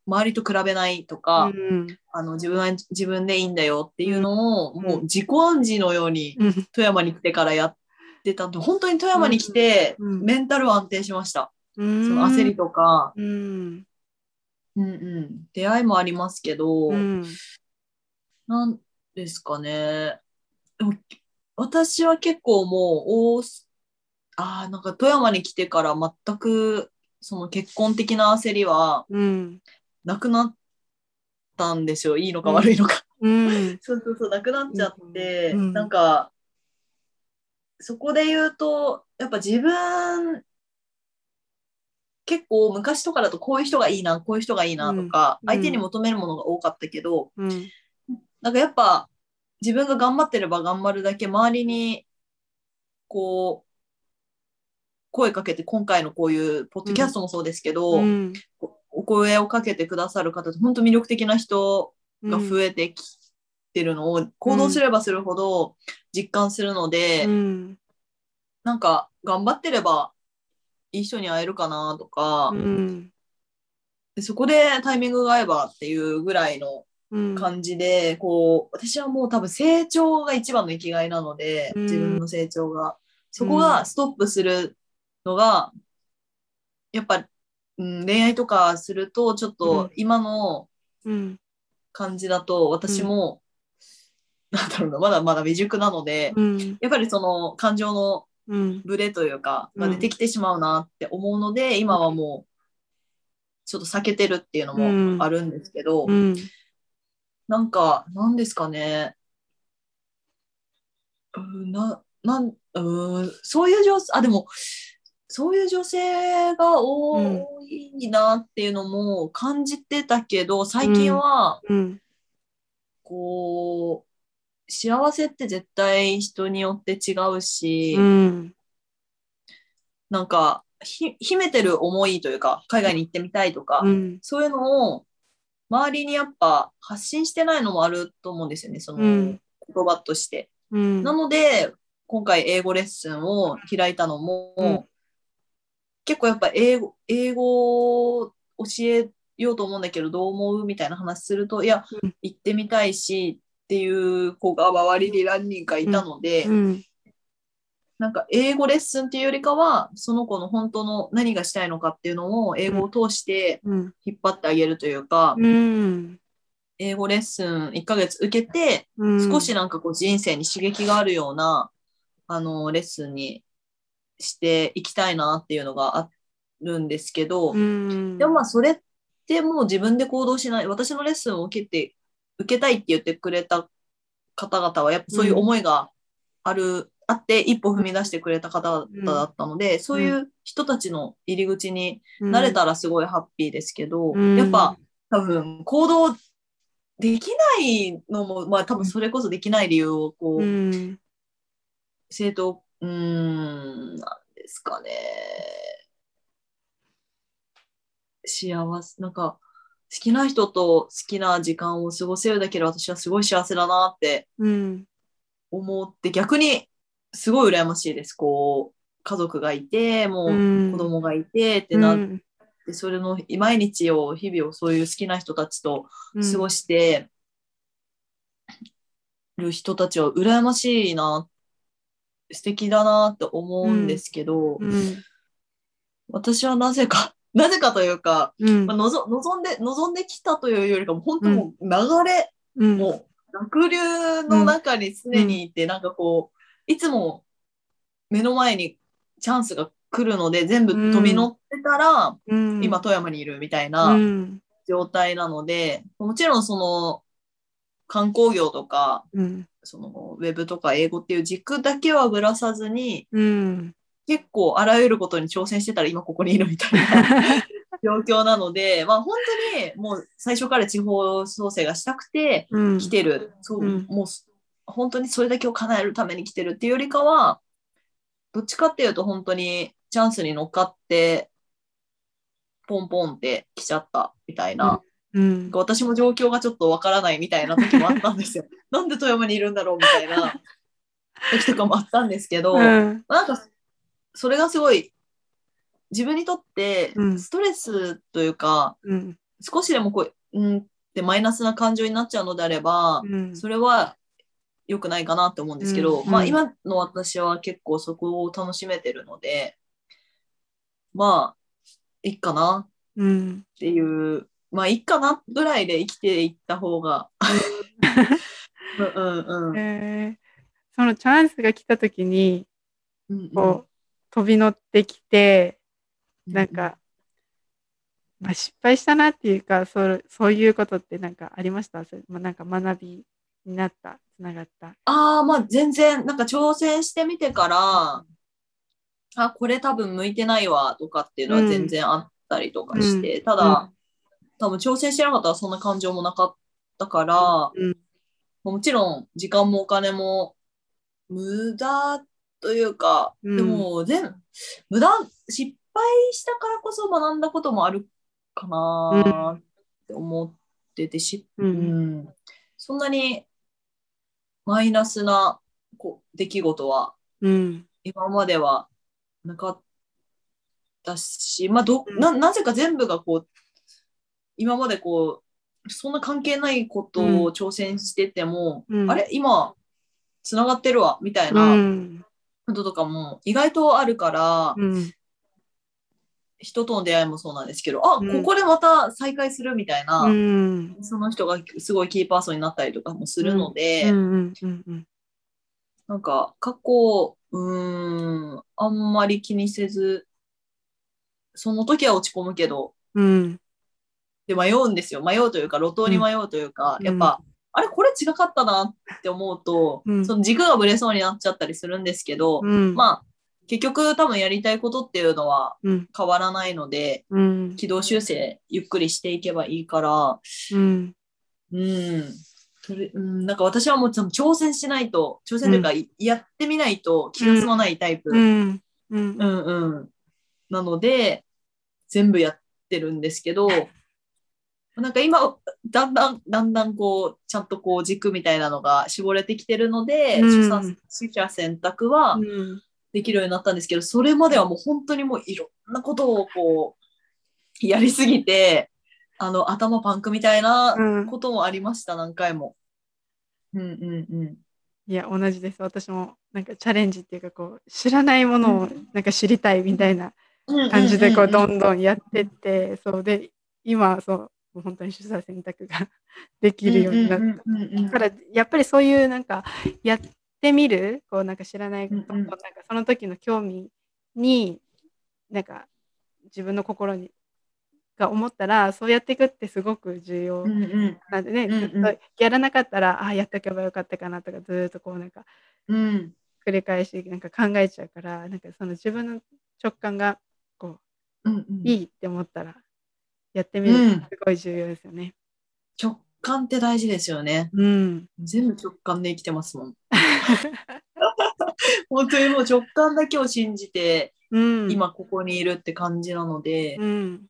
周りと比べないとか、うん。あの自分は自分でいいんだよっていうのを、うん。もう自己暗示のようにうん。富山に来てからやってたんで、本当に富山に来て、うん。メンタルは安定しました。そその焦りとか、うんうんうん、出会いもありますけど、うんなんですかね。でも私は結構もう大す、ああ、なんか富山に来てから全くその結婚的な焦りはうん。なくなったんですよ。いいのか悪いのか。うん。そうそうそう、なくなっちゃって、うんなんか、そこで言うと、やっぱ自分、結構昔とかだとこういう人がいいな、こういう人がいいなとか、うん相手に求めるものが多かったけど、うん。なんかやっぱ自分が頑張ってれば頑張るだけ周りに、こう、声かけて、今回のこういうポッドキャストもそうですけど、うん。お声をかけてくださる方って本当魅力的な人が増えてきてるのを行動すればするほど実感するので、うん。なんか頑張ってればいい人に会えるかなとか、うん。でそこでタイミングが合えばっていうぐらいのうん。感じで、こう私はもう多分成長が一番の生きがいなので、うん自分の成長がそこがストップするのがやっぱ、うん、恋愛とかするとちょっうとん今のうん。感じだと私も、なんだろうなまだまだ未熟なので、うん。やっぱりその感情のうん。ブレというかうん。が出てきてしまうなって思うので、今はもうちょっと避けてるっていうのもあるんですけど、うん。なんかなんですかね。うんななんうんそういう女性あでもそういう女性が多いなっていうのも感じてたけど最近はうん。こう幸せって絶対人によって違うし、うん。なんかひ秘めてる思いというか海外に行ってみたいとか、うん。そういうのを周りにやっぱ発信してないのもあると思うんですよねそのうん言葉として。うん。なので今回英語レッスンを開いたのも、うん結構やっぱ英語英語を教えようと思うんだけどどう思うみたいな話するといや、うん行ってみたいしっていう子が周りに何人かいたので、うん。なんか英語レッスンっていうよりかはその子の本当の何がしたいのかっていうのを英語を通してうん。引っ張ってあげるというか、うん。英語レッスン1ヶ月受けてうん。少しなんかこう人生に刺激があるようなあのレッスンにしていきたいなっていうのがあるんですけど、うん。でもまあそれってもう自分で行動しない私のレッスンを受けて受けたいって言ってくれた方々はやっぱそういう思いがある、あって一歩踏み出してくれた方々だったので、そういう人たちの入り口になれたらすごいハッピーですけど、うんやっぱ多分行動できないのも、まあ多分それこそできない理由をこう、うん。正当、うーん、なんですかね。幸せ、なんか、好きな人と好きな時間を過ごせるだけで私はすごい幸せだなってうん。思って、逆にすごい羨ましいです。こう、家族がいて、もう。うん子供がいてってなっうんて、それの毎日を、日々をそういう好きな人たちと過ごししてる人たちは羨ましいな、素敵だなって思うんですけど、うん。私はなぜか、なぜかというか、うんまあ、のぞ望んで、望んできたというよりかも、本当もう流れ、うん。もう濁流の中に常にいて、なんかこう、いつも目の前にチャンスが来るので、全部飛び乗ってたら、うん、今富山にいるみたいう。なん状態なので、もちろんその観光業とか、うん。そのウェブとか英語っていう軸だけはぶらさずに、うん。結構あらゆることに挑戦してたら今ここにいるみたいな 状況なので、まあ本当にもう最初から地方創生がしたくてうん。来てる、そううんもう本当にそれだけを叶えるために来てるっていうよりかは、どっちかっていうと本当にチャンスに乗っかって、ポンポンって来ちゃったみたいな、うん。私も状況がちょっとわからないみたいな時もあったんですよ。なんで富山にいるんだろうみたいな時とかもあったんですけど、うん。なんかそれがすごい自分にとってうんストレスというか、うん。少しでもこう、うんってマイナスな感情になっちゃうのであれば、うん。それは良くないかなって思うんですけど、うんまあ今の私は結構そこを楽しめてるので、まあ、いいかなうん。っていう、まあいいかなぐらいで生きていった方が、うん うんうん。えーそのチャンスが来た時に、うんうんこう、飛び乗ってきて、なんか、まあ、失敗したなっていうか、そうそういうことってなんかありました？それまあ、なんか学びになった、つながった？ああ、まあ全然、なんか挑戦してみてから、あ、これ多分向いてないわとかっていうのは全然あったりとかして、ただ、多分挑戦してなかったらそんな感情もなかったから、うん。もちろん時間もお金も無駄というか、うん。でも全無駄、失敗したからこそ学んだこともあるかなって思っててし、う。うんん。そんなにマイナスなこう出来事はうん。今まではなかったし、まあどうん。ななぜか全部がこう今までこうそんな関係ないことうん。を挑戦してても、うん。あれ？今つながってるわみたいうな。ん。こととかも意外とあるから、うん。人との出会いもそうなんですけど、あ、うんここでまた再会するみたいな、うん。その人がすごいキーパーソンになったりとかもするので。なんか過去、うーん、あんまり気にせず、その時は落ち込むけど、うん。で迷うんですよ。迷うというか、路頭に迷うというか、うんやっぱ、あれこれ違かったなって思うと、うんその軸がぶれそうになっちゃったりするんですけど、うん。まあ、結局多分やりたいことっていうのはうん。変わらないので、うん。軌道修正ゆっくりしていけばいいから、うん。うん。それうん、なんか私はもう挑戦しないと、挑戦というか、いやってみないと気が済まないタイプ。ううん、ん。うん。うん、なので、全部やってるんですけど、なんか今、だんだん、だんだんこう、ちゃんとこう軸みたいなのが絞れてきてるので、うん出産、取捨選択はうん。できるようになったんですけど、それまではもう本当にもういろんなことをこう、やりすぎて、あの、頭パンクみたいなうんこともありました、何回も。うんうんうん。いや、同じです。私も、なんかチャレンジっていうか、こう、知らないものを、なんか知りたいみたいな感じで、こう、どんどんやってって、そうで、今、そう、もう本当に取捨選択が できるようになった。だから、やっぱりそういう、なんか、やってみる、こう、なんか知らないことと、うんうん。なんかその時の興味に、なんか、自分の心に、が思ったら、そうやっていくってすごく重要なんでね、うんうんずっとやらなかったら、ああ、やっておけばよかったかなとか、ずーっとこう、なんか、うん。繰り返しなんか考えちゃうから、なんかその自分の直感がこうんうん。ういいって思ったらやってみるすごい重要ですよね。直感って大事ですよね。うん。全部直感で生きてますもん。本当にもう直感だけを信じて、うん。今ここにいるって感じなので、うん。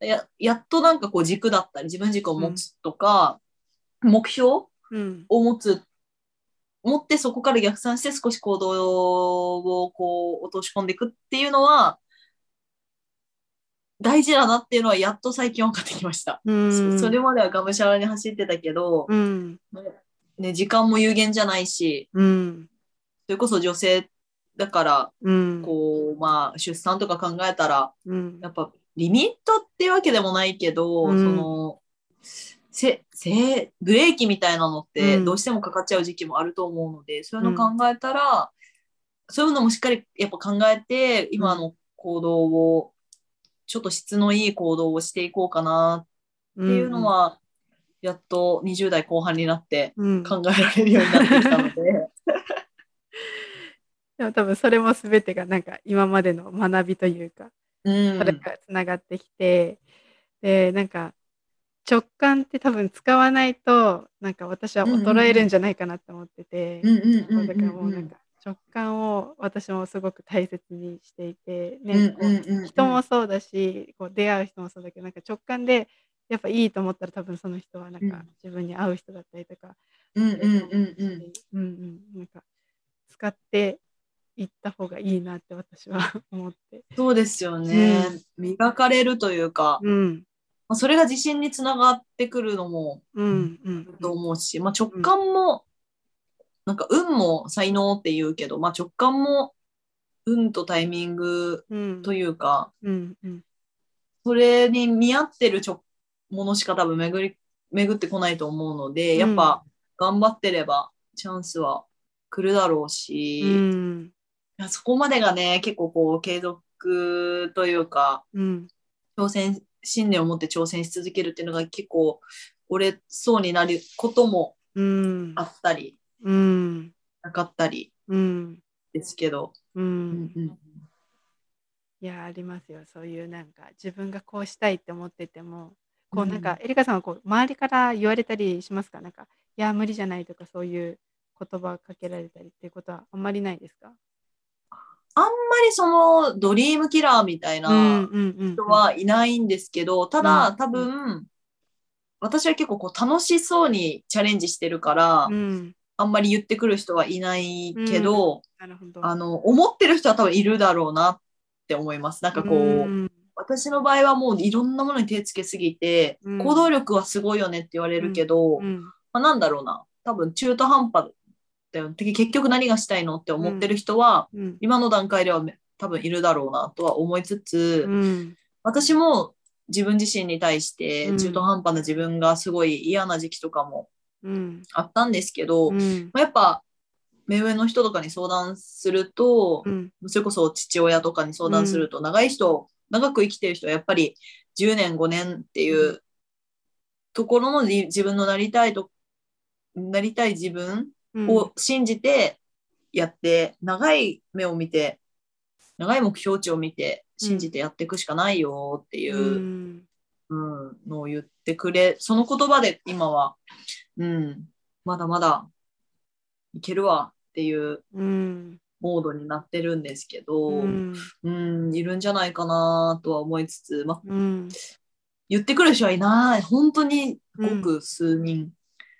ややっとなんかこう軸だったり、自分軸を持つとか、目標うん。を持つ、持ってそこから逆算して少し行動をこう落とし込んでいくっていうのは、大事だなっていうのはやっと最近分かってきました。うん。そそれまではがむしゃらに走ってたけど、うん。ね、時間も有限じゃないし、うん。それこそ女性だから、うん。こう、まあ、出産とか考えたら、うん。やっぱリミットっていうわけでもないけど、うんその、せ、せ、ブレーキみたいなのってうんどうしてもかかっちゃう時期もあると思うので、そういうの考えたら、そういうのもしっかりやっぱ考えて、今の行動を、ちょっと質のいい行動をしていこうかな。っっていうの、は、やっと20代後半になってうん、考えられるようになってきたので、でも多分それも全てがなんか今までの学びというか、うん。それがつながってきて、で、なんか直感って多分使わないと、なんか私は衰えるんじゃないかなって思ってて、だからもうなんか直感を私もすごく大切にしていて、ね、うんこうんうんうん。う人もそうだし、こう出会う人もそうだけど、なんか直感でやっぱいいと思ったら多分その人はなんかうん。自分に合う人だったりとか、うんうんうんうん。うんうん、なんか使っていった方がいいなって私は 思って。そうですよね。磨かれるというか、うん、まあ、それが自信につながってくるのもうん、うん、と思うし、まあ、直感も、なんか運も才能って言うけど、まあ、直感も運とタイミングうん、というか、うん、うん、それに見合ってるちょものしか多分巡り巡ってこないと思うので、やっぱ頑張ってればチャンスは来るだろうし、そこまでがね、結構こう継続というか、うん。挑戦、信念を持って挑戦し続けるっていうのが結構折れそうになることもうん。あったり、うん。なかったりうんですけど。ううん。んいやありますよ。そういうなんか自分がこうしたいって思っててもこううんなん。か、エリカさんはこう周りから言われたりしますか？なんかいや無理じゃないとかそういう言葉かけられたりっていうことはあんまりないですか？あんまりそのドリームキラーみたいなうんうん。人はいないんですけど、ただうん。多分、私は結構こう楽しそうにチャレンジしてるから、うんあんまり言ってくる人はいないけど、なるほど。あの、思ってる人は多分いるだろうなって思います。なんかこう、うん。私の場合はもういろんなものに手つけすぎて、うん。行動力はすごいよねって言われるけど、うん。まあ、なんだろうな。多分中途半端だよ。結局何がしたいのって思ってる人は、うん。今の段階ではめ多分いるだろうなとは思いつつ、うん。私も自分自身に対してうん。中途半端な自分がすごい嫌な時期とかもうんあったんですけど、まうん。あやっぱ目上の人とかに相談すると、うん。それこそ父親とかに相談すると、長い人、長く生きてる人はやっぱり10年、5年っていうところのじ自分のなりたいと、なりたい自分うん。を信じてやって、長い目を見て、長い目標値を見て、信じてやっていくしかないよっていうう、んうんのを言ってくれ、その言葉で今は、うん、まだまだいけるわっていううんモードになってるんですけど、うんうん、いるんじゃないかなとは思いつつ、ま、うん言ってくる人はいない。本当にごく数人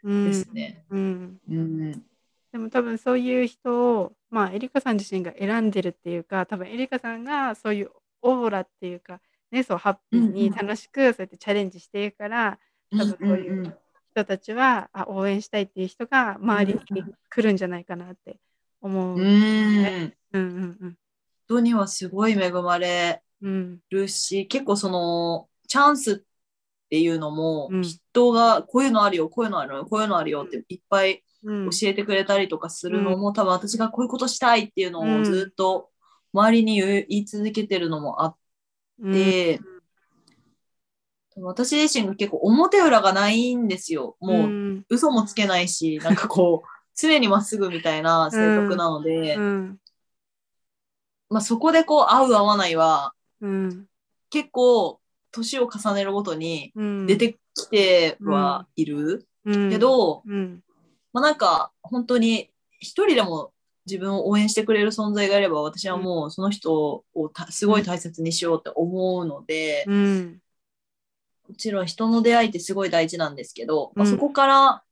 うんですね。うんうん。でも多分そういう人をまあエリカさん自身が選んでるっていうか多分エリカさんがそういうオーラっていうかねそうハッピーにうんうん。楽しくそうやってチャレンジしているから多分そういううんうん人たちはあ応援したいっていう人が周りに来るんじゃないかなって思う。うん。うんうんうん。人にはすごい恵まれうん。るし、結構その、チャンスっていうのもうん、人がこういうのあるよ、こういうのあるよ、こういうのあるよっていっぱいうん。教えてくれたりとかするのも、多分私がこういうことしたいっていうのうん。をずっと周りに言い言い続けてるのもあっうん。て、私自身が結構表裏がないんですよ。もう、うん。嘘もつけないし、なんかこう、常にまっすぐみたいな性格なので、うん。まあそこでこう、合う合わないは、うん。結構、年を重ねるごとにうん。出てきてはいる、うん。けど、うん。まあなんか、本当に一人でも自分を応援してくれる存在がいれば、私はもうその人をたすごい大切にしようって思うので、うん。もちろん人の出会いってすごい大事なんですけど、まあ、うんそこから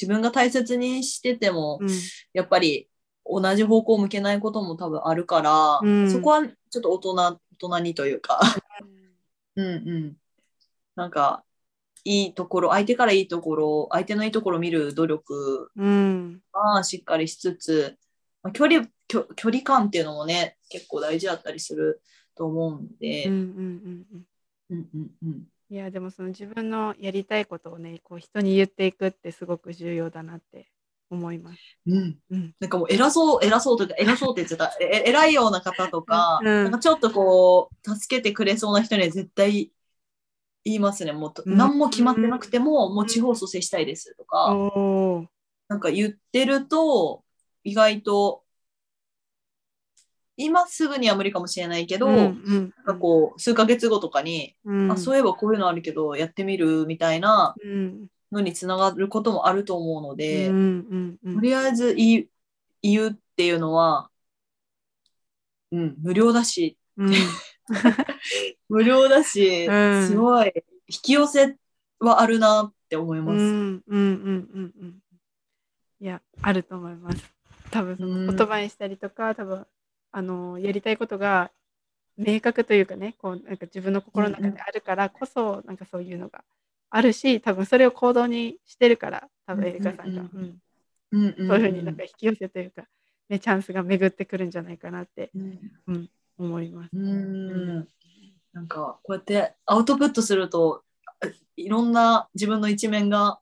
自分が大切にしてても、うん。やっぱり同じ方向を向けないことも多分あるから、うん。そこはちょっと大人、大人にというか、うん うん。なんか、いいところ、相手からいいところ、相手のいいところを見る努力うん。はしっかりしつつ、まあ、距離距、距離感っていうのもね、結構大事だったりすると思うんで、うんうんうんうん。うんうんうん。いやでもその自分のやりたいことをねこう人に言っていくってすごく重要だなって思います。うん。うん。なんかもう偉そう、偉そうというか、偉そうって言っちゃった。え偉いような方とか、うん。なんかちょっとこう、助けてくれそうな人には絶対言いますね。もうと、うん。何も決まってなくても、もう地方蘇生したいですとか、なんか言ってると、意外と、今すぐには無理かもしれないけど、うんなんうん。かこう、数ヶ月後とかに、うん。あ、そういえばこういうのあるけど、やってみるみたいなうん。のにつながることもあると思うので、うんうんうん。とりあえず言うっていうのは、うん、無料だし、うん 無料だし、うん。すごい引き寄せはあるなって思います。うんうんうんうんうん。いやあると思います。多分そうん。の言葉にしたりとか多分あのやりたいことが明確というかねこうなんか自分の心の中であるからこそ、なんかそういうのがあるし多分それを行動にしてるから多分エリカさんが、うん。うんうんうん。うんそういうふうになんか引き寄せというか、ね、チャンスが巡ってくるんじゃないかなって。うん思います。うん。なんかこうやってアウトプットするといろんな自分の一面が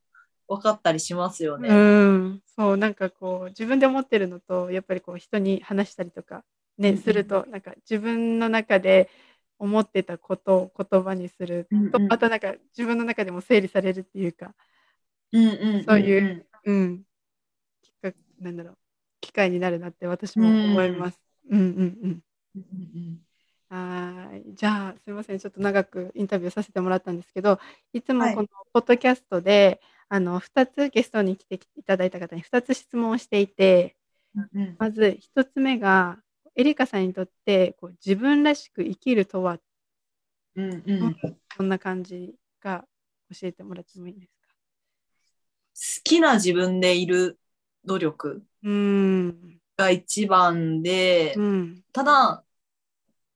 分かったりしますよね。うん、そうなんかこう自分で思ってるのとやっぱりこう人に話したりとかね、うんうん。するとなんか自分の中で思ってたことを言葉にすると、うんうん。あとなんか自分の中でも整理されるっていうかうんうんそういううん。なんだろう。機会になるなって私も思います。うんうんうんうんうんはーい。じゃあ、すみません。ちょっと長くインタビューさせてもらったんですけど、いつもはいこのポッドキャストで、あの、2つゲストに来ていただいた方に2つ質問をしていて、うんうんまず1つ目が、エリカさんにとってこう自分らしく生きるとはうんうん好どんな感じか教えてもらってもいいですか？きな自分でいる努力うーん。が一番で、うん。ただ、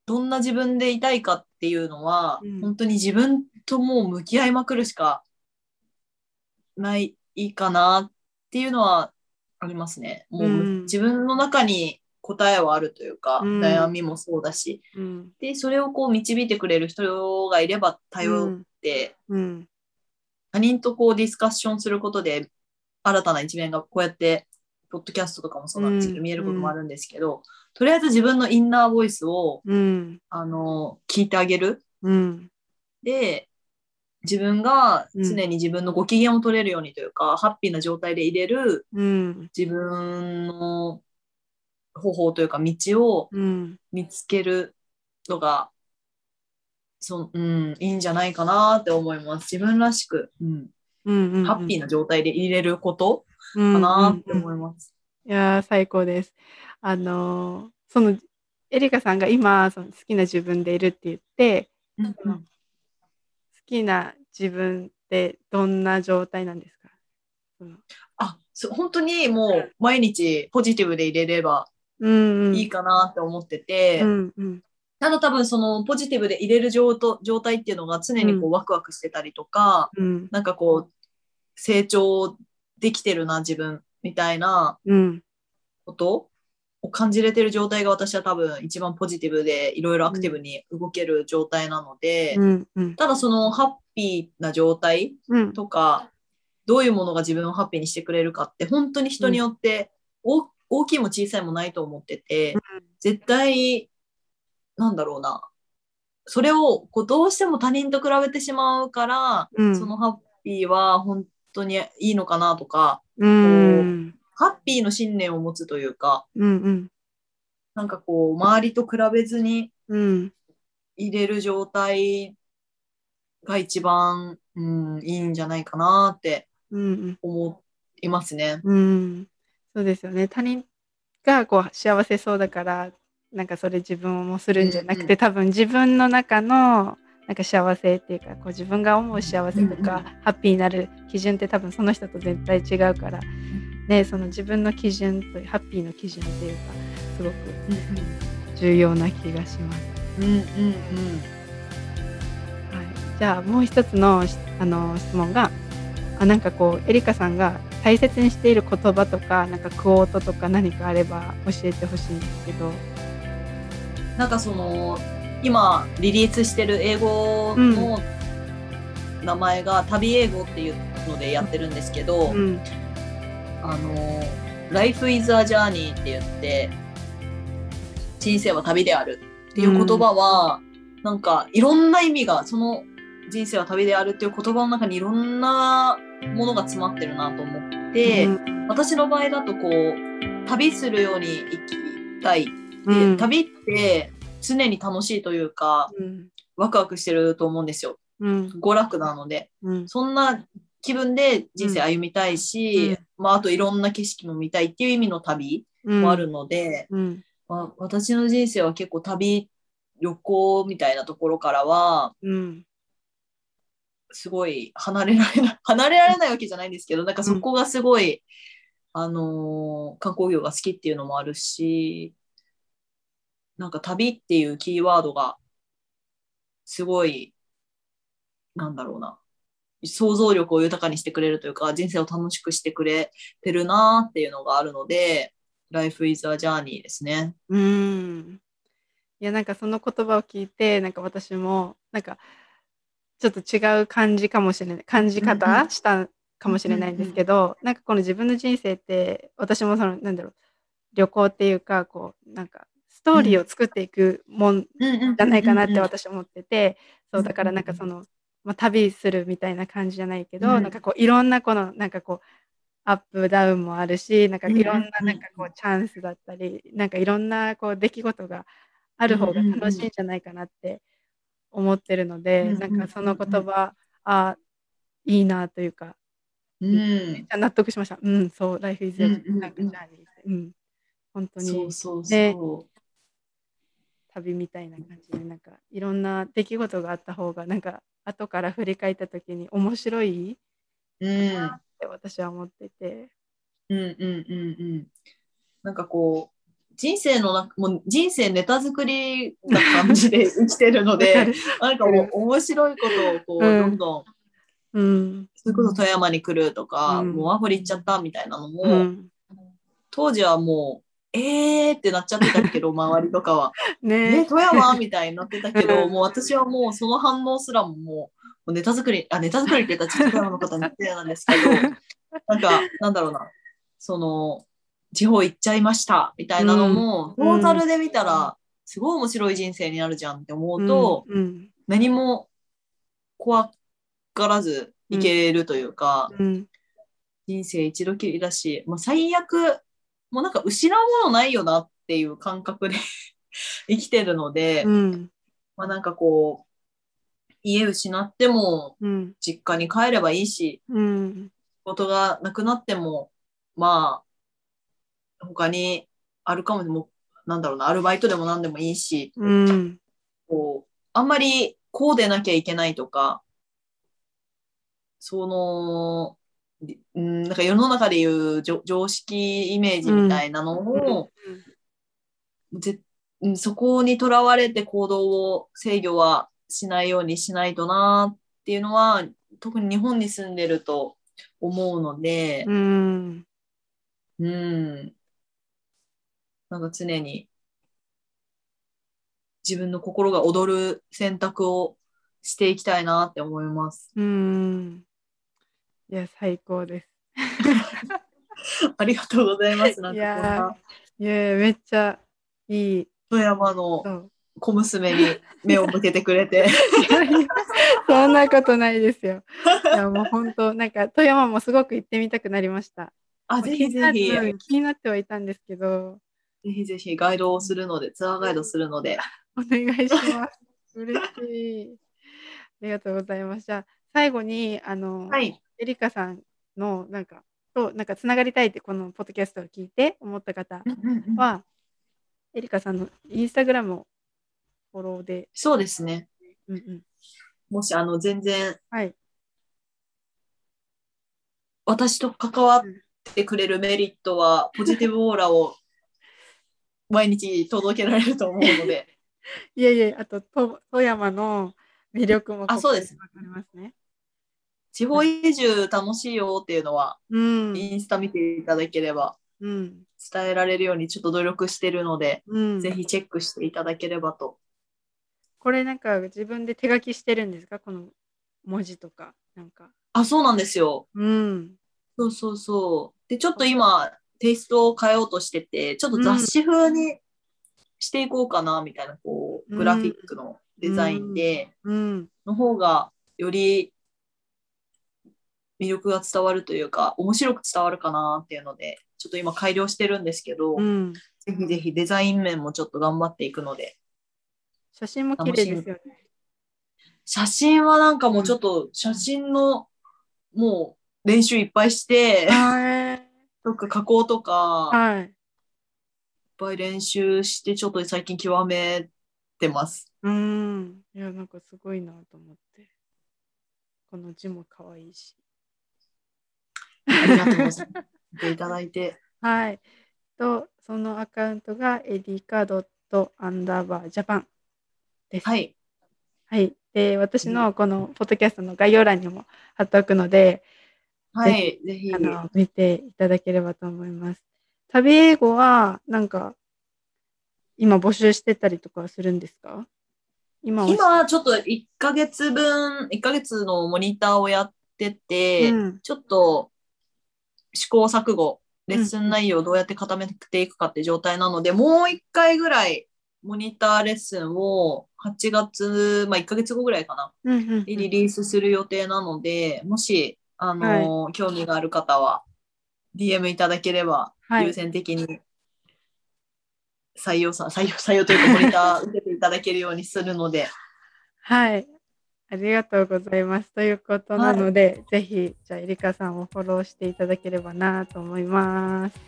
どんな自分でいたいかっていうのは、うん本当に自分ともう向き合いまくるしかないかなっていうのはありますね。もううん自分の中に答えはあるというか、うん悩みもそうだし、うん。で、それをこう導いてくれる人がいれば頼って、うん。他人とこうディスカッションすることで、新たな一面がこうやって、ポッドキャストとかもそうなんですけど、うん見えることもあるんですけど、とりあえず自分のインナーボイスを、うん。あの、聞いてあげる。うん。で、自分がうん常に自分のご機嫌を取れるようにというか、ハッピーな状態で入れるうん。自分の方法というか道をうん。見つけるのが、そうん、いいんじゃないかなって思います。自分らしく、うんうん。ハッピーな状態で入れることかかなって思います。いやー最高です。あのーそのエリカさんが今その好きな自分でいるって言ってうんうん。好きな自分ってどんな状態なんですか、その。あそう本当にもう毎日ポジティブで入れればうんうん。いいかなって思ってて、うんうん。ただ多分そのポジティブで入れる状と状態っていうのが常にこううワクワクしてたりとか、うん。なんかこう成長できてるな自分みたいなうん。ことを感じれてる状態が私は多分一番ポジティブでいろいろアクティブに動ける状態なので、うんうん。ただそのハッピーな状態うん。とかどういうものが自分をハッピーにしてくれるかって本当に人によって大大きいも小さいもないと思ってて、絶対なんだろうな。それをこうどうしても他人と比べてしまうから、うん。そのハッピーは本当にいいのかなとかうん。ハッピーの信念を持つというかうんうん。なんかこう周りと比べずにうん。入れる状態が一番、うん、いいんじゃないかなってうん思いますね。うん。そうですよね。他人がこう幸せそうだからなんかそれ自分もするんじゃなくて、うんうん。多分自分の中のなんか幸せっていうかこう自分が思う幸せとか、ハッピーになる基準って多分その人と絶対違うから、ね、その自分の基準とハッピーの基準っていうかすごく重要な気がします。うんうんうんはい、じゃあもう一つのしあの質問があなんかこうエリカさんが大切にしている言葉とかなんかクオートとか何かあれば教えてほしいんですけど。なんかその今リリースしてる英語の名前が旅英語っていうのでやってるんですけど、うんあの Life is a journey って言って人生は旅であるっていう言葉は、なんかいろんな意味がその人生は旅であるっていう言葉の中にいろんなものが詰まってるなと思って、うん。私の場合だとこう旅するように生きたいで、うん。旅って常に楽しいというかうん。ワクワクしてると思うんですよ。うん。娯楽なので。うん。そんな気分で人生歩みたいし、まあ、あといろんな景色も見たいっていう意味の旅うん。もあるので、うん。まあ、私の人生は結構旅旅行みたいなところからはうん。すごい離れられない 離れられないわけじゃないんですけどなんかそこがすごい、あのー観光業が好きっていうのもあるしなんか旅っていうキーワードがすごいなんだろうな。想像力を豊かにしてくれるというか人生を楽しくしてくれてるなっていうのがあるので Life is a journey ですね。うん。いやなんかその言葉を聞いてなんか私もなんかちょっと違う感じかもしれない感じ方んしたかもしれないんですけど、なんかこの自分の人生って私もそのなんだろう旅行っていうかこうなんかストーリーを作っていくもんじゃないかなって私思ってて、そうだからなんかその、まあ、旅するみたいな感じじゃないけど、うん。なんかこういろんなこのなんかこうアップダウンもあるしなんかいろんなうんなんかこうチャンスだったりなんかいろんなこう出来事がある方が楽しいんじゃないかなって思ってるので、うんなんかその言葉あいいなというかうん。納得しました。うん、そう、Life is a うんうんうん。なんかジャーニうん、本当に。そうそうねそ旅みたいな感じで、なんかいろんな出来事があった方が、なんか後から振り返った時に面白いう。うん。って私は思ってて。うんうんうんうん。なんかこう、人生のなもう人生ネタ作りな感じで生きてるのでる、なんかもう面白いことをこう、うんどんどん、うん、それこそ富山に来るとか、うんもうワーホリ行っちゃったみたいなのも、うん、当時はもう、えーってなっちゃってたけど、周りとかは。えね、富山みたいになってたけど、うん。もう私はもうその反応すらももう、ネタ作り、あ、ネタ作りって言ったら富山の方に失礼なんですけど、なんか、なんだろうな、その、地方行っちゃいましたみたいなのも、うん。トータルで見たら、すごい面白い人生になるじゃんって思うと、うん、何も怖がらずいけるというか、うん、人生一度きりだし、もう最悪、もうなんか失うものないよなっていう感覚で 生きてるので、うん、まあなんかこう、家失ってもうん、実家に帰ればいいし、うん、仕事がなくなっても、まあ、他にあるかも、もうなんだろうな、アルバイトでも何でもいいし、うん、こう、あんまりこうでなきゃいけないとか、その、うん、なんか世の中でいう常識イメージみたいなのを、うんそこにとらわれて行動を制御はしないようにしないとなっていうのは、特に日本に住んでると思うので、うん、うん。なんか常に自分の心が躍る選択をしていきたいなって思います。うん。いや、最高です。ありがとうございます。なんいかいや、めっちゃいい。富山の小娘に目を向けてくれて。そんなことないですよ。いやもう本当なんか富山もすごく行ってみたくなりました。あ、ぜひぜひ、気になってはいたんですけど、ぜひぜひガイドをするので、ツアーガイドするので。お願いします。嬉しい。ありがとうございます。じゃあ最後にあの、はい。エリカさんのなんかとなんかつながりたいってこのポッドキャストを聞いて思った方は、エリカさんのインスタグラムをフォローで、そうですね。うんうん、もし、あの、全然はい。私と関わってくれるメリットは、ポジティブオーラを 毎日届けられると思うので、いやいや、あとと富山の魅力もあそうですわかりますね。地方移住楽しいよっていうのは、うん。インスタ見ていただければうん。伝えられるようにちょっと努力してるので、うん。ぜひチェックしていただければと。これなんか自分で手書きしてるんですか？この文字とか。なんか。あ、そうなんですよ。うん。そうそうそう。で、ちょっと今、テイストを変えようとしてて、ちょっと雑誌風にしていこうかな、みたいな、こう、グラフィックのデザインで、うん。の方が、より魅力が伝わるというか、面白く伝わるかなっていうので、ちょっと今改良してるんですけど、うん。ぜひぜひデザイン面もちょっと頑張っていくので、写真も綺麗ですよね。写真はなんかもうちょっと写真のもう練習いっぱいして、はい。とか加工とか、いっはい。ぱい練習して、ちょっと最近極めてます。うん。いや、なんかすごいなと思って。この字も可愛いし。ありがとうございます。いただいて。はい。と、そのアカウントがエディカドットアンダーバージャパンです。はい。はい。で、私のこのポッドキャストの概要欄にも貼っておくので、はい。ぜひあ。の見ていただければと思います。旅英語は、なんか、今募集してたりとかするんですか？今は今、ちょっと1ヶ月分、1ヶ月のモニターをやっってて、うんちょっと試行錯誤、レッスン内容をどうやって固めていくかって状態なので、もう一回ぐらいモニターレッスンを8月、まあ1ヶ月後ぐらいかな、うんうんうんリリースする予定なので、もし、あの、興味がある方は、DM いただければ、優先的に採用さ、採用、採用というか、モニター受けていただけるようにするので、はい。ありがとうございます。ということなので、ぜひ、じゃあ、エリカさんをフォローしていただければなと思います。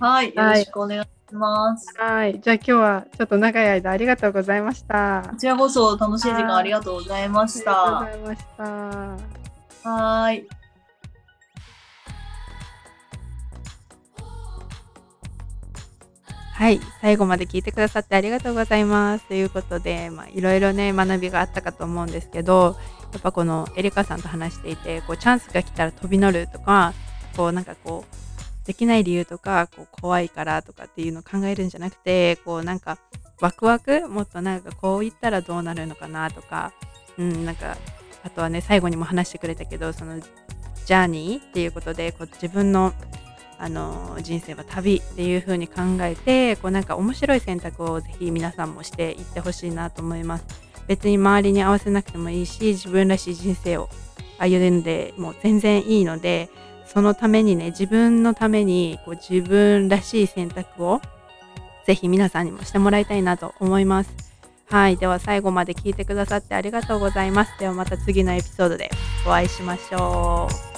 はい、よはいろしくお願いします。はい。じゃあ、今日はちょっと長い間ありがとうございました。こちらこそ楽しい時間ありがとうございましあた。りがとうございました。はーい。はい、最後まで聞いてくださってありがとうございます。ということで、まあ、いろいろね、学びがあったかと思うんですけど、やっぱこのエリカさんと話していて、こう、チャンスが来たら飛び乗るとか、こう、なんかこう、できない理由とか、こう、怖いからとかっていうのを考えるんじゃなくて、こう、なんか、ワクワク？もっとなんかこう言ったらどうなるのかなとか、うん、なんか、あとはね、最後にも話してくれたけど、その、ジャーニーっていうことで、こう、自分のあの人生は旅っていう風に考えてこうなんか面白い選択をぜひ皆さんもしていってほしいなと思います。別に周りに合わせなくてもいいし自分らしい人生を歩んでもう全然いいのでそのためにね自分のためにこう自分らしい選択をぜひ皆さんにもしてもらいたいなと思います。はいでは最後まで聞いてくださってありがとうございます。ではまた次のエピソードでお会いしましょう。